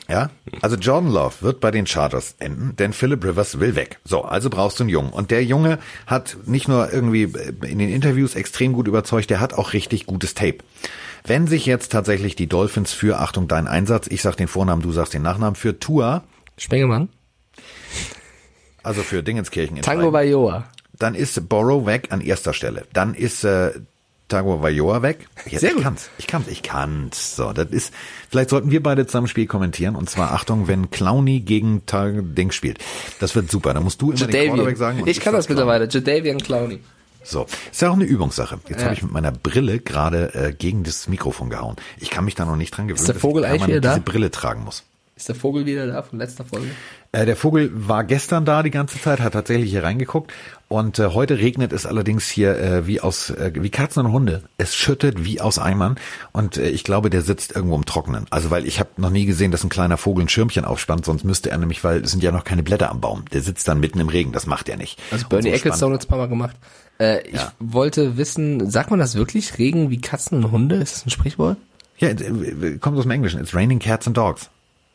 Speaker 1: Ja, also Jordan Love wird bei den Chargers enden, denn Philip Rivers will weg. So, also brauchst du einen Jungen. Und der Junge hat nicht nur irgendwie in den Interviews extrem gut überzeugt, der hat auch richtig gutes Tape. Wenn sich jetzt tatsächlich die Dolphins für, Achtung, dein Einsatz, ich sag den Vornamen, du sagst den Nachnamen, für Tua,
Speaker 2: Spengemann?
Speaker 1: also für Dingenskirchen
Speaker 2: Tango
Speaker 1: entscheiden,
Speaker 2: Bayoa.
Speaker 1: dann ist Borrow weg an erster Stelle. Dann ist äh, Tago Vajoa weg. Jetzt,
Speaker 2: Sehr gut.
Speaker 1: Ich kann's, ich kann's, ich kann's. So, das ist, vielleicht sollten wir beide zusammen Spiel kommentieren. Und zwar, Achtung, wenn Clowny gegen Tag Ding spielt. Das wird super. Da musst du immer den Quarterback sagen.
Speaker 2: Jadavian. Ich kann das mittlerweile. Jadavian Clowney.
Speaker 1: So, ist ja auch eine Übungssache. Jetzt
Speaker 2: Ja.
Speaker 1: habe ich mit meiner Brille gerade äh, gegen das Mikrofon gehauen. Ich kann mich da noch nicht dran gewöhnen,
Speaker 2: der Vogel
Speaker 1: dass ich
Speaker 2: wieder da?
Speaker 1: diese Brille tragen muss.
Speaker 2: Ist der Vogel wieder da von letzter Folge?
Speaker 1: Äh, der Vogel war gestern da die ganze Zeit, hat tatsächlich hier reingeguckt und äh, heute regnet es allerdings hier äh, wie aus äh, wie Katzen und Hunde. Es schüttet wie aus Eimern und äh, ich glaube, der sitzt irgendwo im Trockenen. Also weil ich habe noch nie gesehen, dass ein kleiner Vogel ein Schirmchen aufspannt, sonst müsste er nämlich, weil es sind ja noch keine Blätter am Baum. Der sitzt dann mitten im Regen, das macht er nicht.
Speaker 2: Also Bernie
Speaker 1: so
Speaker 2: Ecclestone hat es ein paar Mal gemacht. Äh, ich
Speaker 1: Ja.
Speaker 2: wollte wissen, sagt man das wirklich? Regen wie Katzen und Hunde? Ist das ein Sprichwort?
Speaker 1: Ja, kommt aus dem Englischen. It's raining cats and dogs.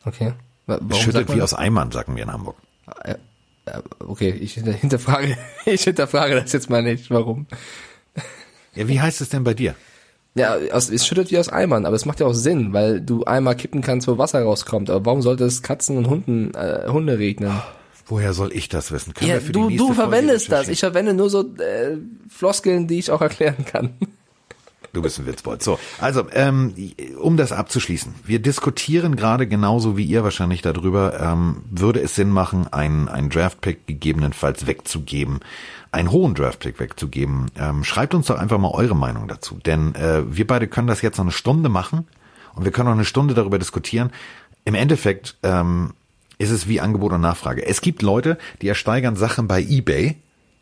Speaker 2: Okay.
Speaker 1: Warum Schüttet wie aus Eimern, sagen wir in Hamburg.
Speaker 2: Äh, äh, okay, ich hinterfrage, ich hinterfrage das jetzt mal nicht. Warum?
Speaker 1: Ja, wie heißt es denn bei dir?
Speaker 2: Ja, es schüttet wie aus Eimern, aber es macht ja auch Sinn, weil du einmal kippen kannst, wo Wasser rauskommt. Aber warum sollte es Katzen und Hunden, äh, Hunde regnen?
Speaker 1: Woher soll ich das wissen?
Speaker 2: Können ja, du, du verwendest das. Ich verwende nur so äh, Floskeln, die ich auch erklären kann.
Speaker 1: Du bist ein Witzbold. So, also ähm, um das abzuschließen, wir diskutieren gerade genauso wie ihr wahrscheinlich darüber, ähm, würde es Sinn machen, einen, einen Draftpick gegebenenfalls wegzugeben, einen hohen Draftpick wegzugeben. Ähm, schreibt uns doch einfach mal eure Meinung dazu, denn äh, wir beide können das jetzt noch eine Stunde machen und wir können noch eine Stunde darüber diskutieren. Im Endeffekt ähm, ist es wie Angebot und Nachfrage. Es gibt Leute, die ersteigern Sachen bei eBay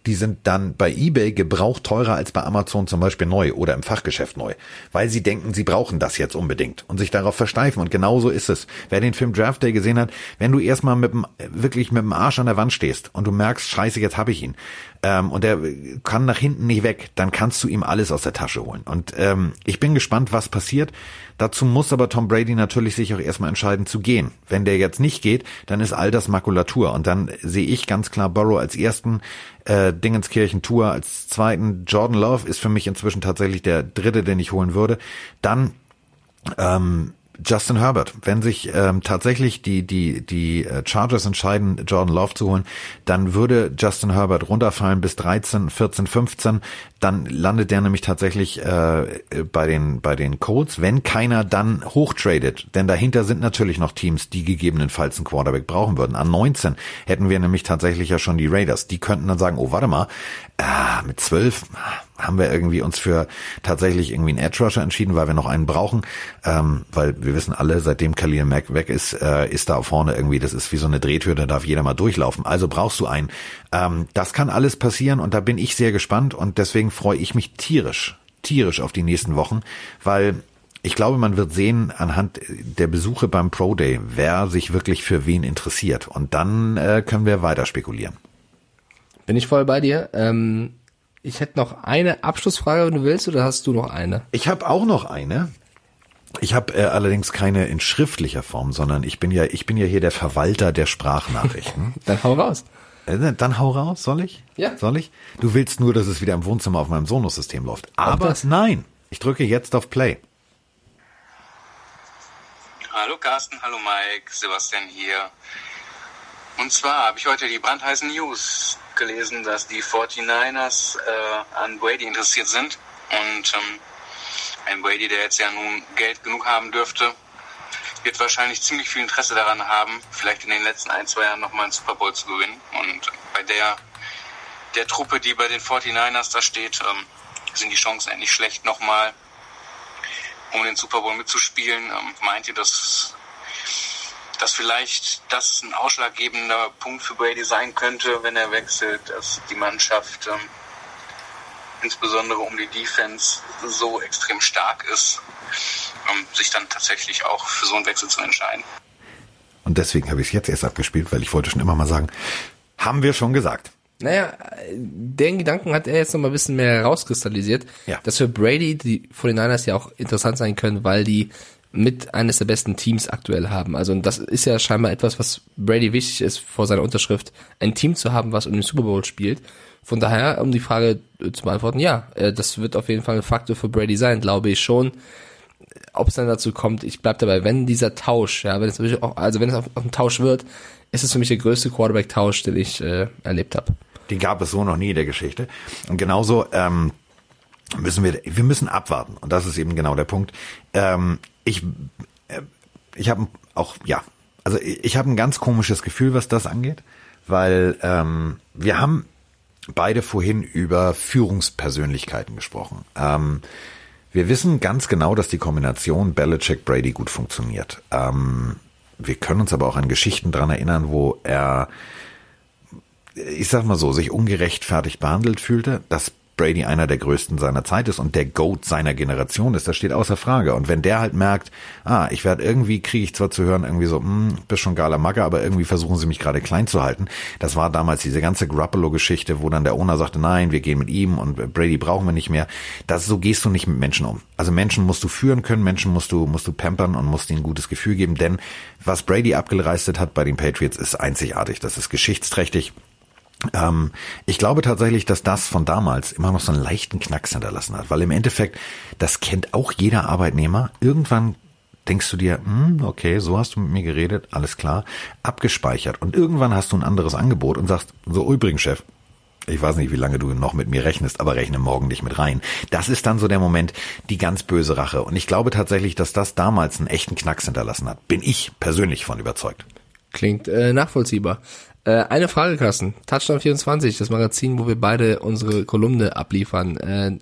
Speaker 1: die sind dann bei eBay gebraucht teurer als bei Amazon zum Beispiel neu oder im Fachgeschäft neu, weil sie denken, sie brauchen das jetzt unbedingt und sich darauf versteifen. Und genauso ist es. Wer den Film Draft Day gesehen hat, wenn du erstmal mit dem, wirklich mit dem Arsch an der Wand stehst und du merkst, scheiße, jetzt habe ich ihn, ähm, und der kann nach hinten nicht weg, dann kannst du ihm alles aus der Tasche holen. Und ähm, ich bin gespannt, was passiert. Dazu muss aber Tom Brady natürlich sich auch erstmal entscheiden zu gehen. Wenn der jetzt nicht geht, dann ist all das Makulatur. Und dann sehe ich ganz klar Burrow als ersten, äh, Dingenskirchen Tour als zweiten. Jordan Love ist für mich inzwischen tatsächlich der dritte, den ich holen würde. Dann ähm, Justin Herbert. Wenn sich ähm, tatsächlich die die die äh, Chargers entscheiden, Jordan Love zu holen, dann würde Justin Herbert runterfallen bis 13, 14, 15. Dann landet der nämlich tatsächlich äh, bei den bei den Colts, wenn keiner dann hochtradet. Denn dahinter sind natürlich noch Teams, die gegebenenfalls einen Quarterback brauchen würden. An 19 hätten wir nämlich tatsächlich ja schon die Raiders. Die könnten dann sagen, oh warte mal, äh, mit 12 haben wir irgendwie uns für tatsächlich irgendwie einen Edge Rusher entschieden, weil wir noch einen brauchen, ähm, weil wir wissen alle, seitdem Khalil Mack weg ist, äh, ist da vorne irgendwie, das ist wie so eine Drehtür, da darf jeder mal durchlaufen. Also brauchst du einen. Ähm, das kann alles passieren und da bin ich sehr gespannt und deswegen freue ich mich tierisch, tierisch auf die nächsten Wochen, weil ich glaube, man wird sehen anhand der Besuche beim Pro Day, wer sich wirklich für wen interessiert. Und dann äh, können wir weiter spekulieren.
Speaker 2: Bin ich voll bei dir. Ähm, ich hätte noch eine Abschlussfrage, wenn du willst, oder hast du noch eine?
Speaker 1: Ich habe auch noch eine. Ich habe äh, allerdings keine in schriftlicher Form, sondern ich bin ja, ich bin ja hier der Verwalter der Sprachnachrichten.
Speaker 2: dann hau raus.
Speaker 1: Äh, dann hau raus, soll ich?
Speaker 2: Ja.
Speaker 1: Soll ich? Du willst nur, dass es wieder im Wohnzimmer auf meinem Sonos-System läuft. Aber nein, ich drücke jetzt auf Play.
Speaker 4: Hallo Carsten, hallo Mike, Sebastian hier. Und zwar habe ich heute die brandheißen News gelesen, dass die 49ers äh, an Brady interessiert sind. Und ähm, ein Brady, der jetzt ja nun Geld genug haben dürfte, wird wahrscheinlich ziemlich viel Interesse daran haben, vielleicht in den letzten ein, zwei Jahren nochmal einen Super Bowl zu gewinnen. Und bei der, der Truppe, die bei den 49ers da steht, ähm, sind die Chancen endlich schlecht, nochmal um den Super Bowl mitzuspielen. Ähm, meint ihr, dass dass vielleicht das ein ausschlaggebender Punkt für Brady sein könnte, wenn er wechselt, dass die Mannschaft ähm, insbesondere um die Defense so extrem stark ist, ähm, sich dann tatsächlich auch für so einen Wechsel zu entscheiden.
Speaker 1: Und deswegen habe ich es jetzt erst abgespielt, weil ich wollte schon immer mal sagen, haben wir schon gesagt.
Speaker 2: Naja, den Gedanken hat er jetzt noch mal ein bisschen mehr herauskristallisiert, ja. dass für Brady die 49ers ja auch interessant sein können, weil die mit eines der besten Teams aktuell haben. Also das ist ja scheinbar etwas, was Brady wichtig ist vor seiner Unterschrift, ein Team zu haben, was um den Super Bowl spielt. Von daher, um die Frage äh, zu beantworten, ja, äh, das wird auf jeden Fall ein Faktor für Brady sein, glaube ich schon. Ob es dann dazu kommt, ich bleib dabei, wenn dieser Tausch, ja, wenn es auch, also wenn es auf, auf einen Tausch wird, ist es für mich der größte Quarterback-Tausch, den ich äh, erlebt habe.
Speaker 1: Den gab es so noch nie in der Geschichte. Und genauso ähm, müssen wir, wir müssen abwarten. Und das ist eben genau der Punkt. Ähm, ich, äh, ich habe auch, ja, also ich habe ein ganz komisches Gefühl, was das angeht, weil ähm, wir haben beide vorhin über Führungspersönlichkeiten gesprochen. Ähm, wir wissen ganz genau, dass die Kombination Belichick-Brady gut funktioniert. Ähm, wir können uns aber auch an Geschichten dran erinnern, wo er, ich sag mal so, sich ungerechtfertigt behandelt fühlte. Das Brady einer der größten seiner Zeit ist und der Goat seiner Generation ist, das steht außer Frage. Und wenn der halt merkt, ah, ich werde irgendwie, kriege ich zwar zu hören, irgendwie so, hm, bist schon geiler Magger, aber irgendwie versuchen sie mich gerade klein zu halten. Das war damals diese ganze Garoppolo-Geschichte, wo dann der Owner sagte, nein, wir gehen mit ihm und Brady brauchen wir nicht mehr. Das, so gehst du nicht mit Menschen um. Also Menschen musst du führen können, Menschen musst du, musst du pampern und musst ihnen ein gutes Gefühl geben, denn was Brady abgeleistet hat bei den Patriots ist einzigartig. Das ist geschichtsträchtig. Ähm, ich glaube tatsächlich, dass das von damals immer noch so einen leichten Knacks hinterlassen hat, weil im Endeffekt, das kennt auch jeder Arbeitnehmer. Irgendwann denkst du dir, hm, okay, so hast du mit mir geredet, alles klar, abgespeichert. Und irgendwann hast du ein anderes Angebot und sagst, so übrigens, Chef, ich weiß nicht, wie lange du noch mit mir rechnest, aber rechne morgen nicht mit rein. Das ist dann so der Moment, die ganz böse Rache. Und ich glaube tatsächlich, dass das damals einen echten Knacks hinterlassen hat. Bin ich persönlich von überzeugt.
Speaker 2: Klingt äh, nachvollziehbar. Äh, eine Frage, Carsten. Touchdown 24, das Magazin, wo wir beide unsere Kolumne abliefern. Äh,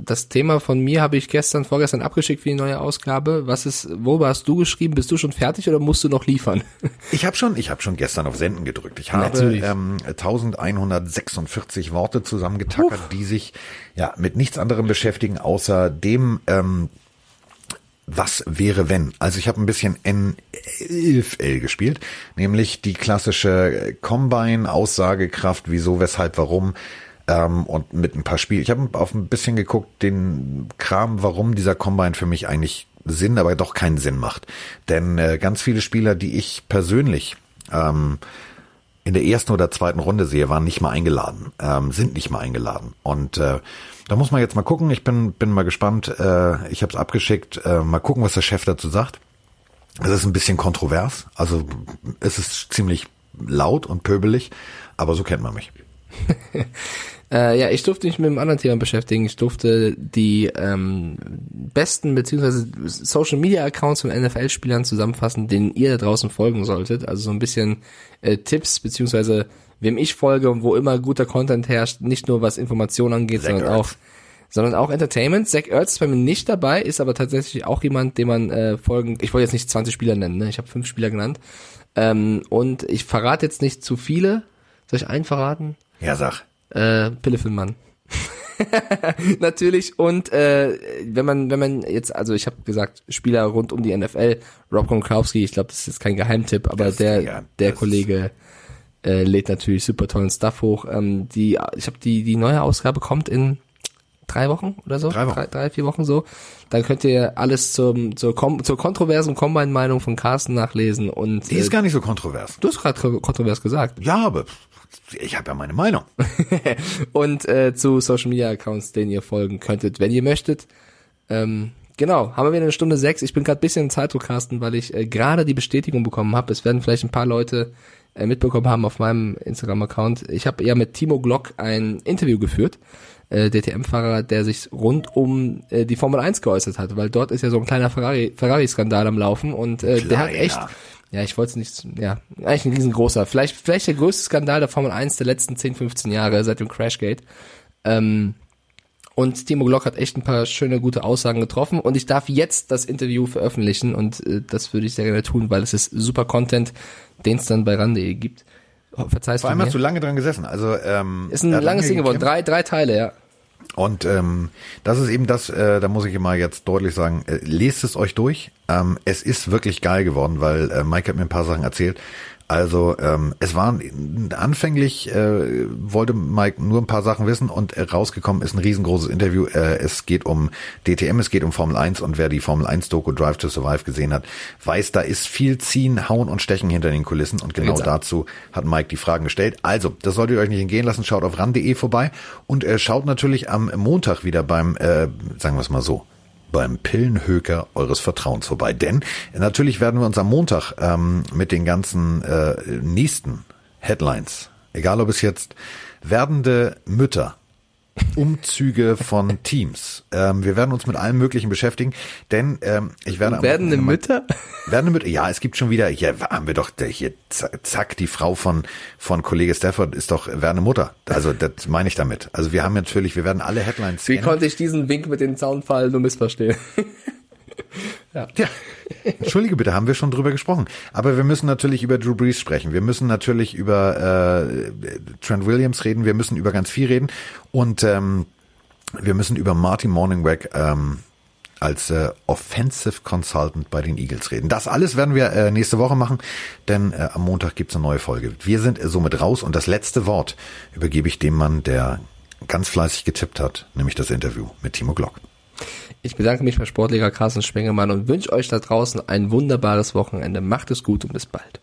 Speaker 2: das Thema von mir habe ich gestern, vorgestern abgeschickt für die neue Ausgabe. Was ist, worüber hast du geschrieben? Bist du schon fertig oder musst du noch liefern?
Speaker 1: Ich habe schon, ich habe schon gestern auf Senden gedrückt. Ich habe ähm, 1146 Worte zusammengetackert, Uff. die sich ja mit nichts anderem beschäftigen, außer dem ähm, was wäre wenn? Also ich habe ein bisschen N11L gespielt, nämlich die klassische Combine-Aussagekraft, wieso, weshalb, warum ähm, und mit ein paar Spielen. Ich habe auf ein bisschen geguckt, den Kram, warum dieser Combine für mich eigentlich Sinn, aber doch keinen Sinn macht. Denn äh, ganz viele Spieler, die ich persönlich ähm, in der ersten oder zweiten Runde sehe, waren nicht mal eingeladen, ähm, sind nicht mal eingeladen. Und äh, da muss man jetzt mal gucken. Ich bin, bin mal gespannt. Äh, ich habe es abgeschickt. Äh, mal gucken, was der Chef dazu sagt. Es ist ein bisschen kontrovers. Also es ist ziemlich laut und pöbelig, aber so kennt man mich.
Speaker 2: Äh, ja, ich durfte mich mit einem anderen Thema beschäftigen. Ich durfte die ähm, besten beziehungsweise Social Media Accounts von NFL-Spielern zusammenfassen, denen ihr da draußen folgen solltet. Also so ein bisschen äh, Tipps beziehungsweise wem ich folge und wo immer guter Content herrscht, nicht nur was Informationen angeht, Zach sondern Ertz. auch sondern auch Entertainment. Zach Ertz ist bei mir nicht dabei, ist aber tatsächlich auch jemand, dem man äh, folgen. Ich wollte jetzt nicht 20 Spieler nennen, ne? ich habe fünf Spieler genannt. Ähm, und ich verrate jetzt nicht zu viele. Soll ich einen verraten?
Speaker 1: Ja, sag.
Speaker 2: Äh, Pillefelmann. Natürlich und äh, wenn man wenn man jetzt also ich habe gesagt Spieler rund um die NFL Rob Gronkowski ich glaube das ist jetzt kein Geheimtipp aber das, der der Kollege äh, lädt natürlich super tollen Stuff hoch. Ähm, die, ich habe die, die neue Ausgabe kommt in drei Wochen oder so,
Speaker 1: drei, Wochen.
Speaker 2: drei, drei vier Wochen so. Dann könnt ihr alles zum, zur, Kom zur kontroversen Combine-Meinung von Carsten nachlesen und.
Speaker 1: Die ist äh, gar nicht so kontrovers.
Speaker 2: Du hast gerade kontrovers gesagt.
Speaker 1: Ja, aber ich habe ja meine Meinung.
Speaker 2: und äh, zu Social Media Accounts, denen ihr folgen könntet, wenn ihr möchtet. Ähm, genau, haben wir wieder eine Stunde sechs. Ich bin gerade bisschen in Zeitdruck, Carsten, weil ich äh, gerade die Bestätigung bekommen habe. Es werden vielleicht ein paar Leute äh, mitbekommen haben auf meinem Instagram-Account. Ich habe ja mit Timo Glock ein Interview geführt, äh, DTM-Fahrer, der sich rund um äh, die Formel 1 geäußert hat, weil dort ist ja so ein kleiner Ferrari, Ferrari-Skandal am Laufen und äh, der hat echt, ja, ich wollte es nicht, ja, eigentlich ein riesengroßer, vielleicht, vielleicht der größte Skandal der Formel 1 der letzten 10, 15 Jahre seit dem Crashgate. Ähm, und Timo Glock hat echt ein paar schöne, gute Aussagen getroffen. Und ich darf jetzt das Interview veröffentlichen. Und äh, das würde ich sehr gerne tun, weil es ist super Content, den es dann bei RAN.de gibt.
Speaker 1: Oh, verzeihst Vor allem hast du lange dran gesessen. Also ähm,
Speaker 2: Ist ein langes Ding geworden. Drei, drei Teile, ja.
Speaker 1: Und ähm, das ist eben das, äh, da muss ich mal jetzt deutlich sagen, äh, lest es euch durch. Ähm, es ist wirklich geil geworden, weil äh, Mike hat mir ein paar Sachen erzählt. Also ähm, es waren anfänglich äh, wollte Mike nur ein paar Sachen wissen und äh, rausgekommen ist ein riesengroßes Interview. Äh, es geht um DTM, es geht um Formel 1 und wer die Formel 1 Doku Drive to Survive gesehen hat, weiß, da ist viel ziehen, hauen und stechen hinter den Kulissen und genau dazu hat Mike die Fragen gestellt. Also, das solltet ihr euch nicht entgehen lassen, schaut auf ran.de vorbei und äh, schaut natürlich am Montag wieder beim äh, sagen wir es mal so, beim Pillenhöker eures Vertrauens vorbei. Denn natürlich werden wir uns am Montag ähm, mit den ganzen äh, nächsten Headlines, egal ob es jetzt werdende Mütter Umzüge von Teams. Ähm, wir werden uns mit allem Möglichen beschäftigen, denn ähm, ich werde
Speaker 2: werdende mal, Mütter.
Speaker 1: Werdende Mütter. Ja, es gibt schon wieder. Hier haben wir doch hier zack die Frau von von Kollege Stafford ist doch werdende Mutter. Also das meine ich damit. Also wir haben natürlich, wir werden alle Headlines.
Speaker 2: Wie konnte ich diesen Wink mit dem Zaunfall nur missverstehen?
Speaker 1: Ja. ja. Entschuldige bitte, haben wir schon drüber gesprochen. Aber wir müssen natürlich über Drew Brees sprechen. Wir müssen natürlich über äh, Trent Williams reden. Wir müssen über ganz viel reden. Und ähm, wir müssen über Marty Morningweg ähm, als äh, Offensive Consultant bei den Eagles reden. Das alles werden wir äh, nächste Woche machen, denn äh, am Montag gibt's eine neue Folge. Wir sind äh, somit raus und das letzte Wort übergebe ich dem Mann, der ganz fleißig getippt hat, nämlich das Interview mit Timo Glock.
Speaker 2: Ich bedanke mich bei Sportliga Carsten Spengemann und wünsche euch da draußen ein wunderbares Wochenende. Macht es gut und bis bald.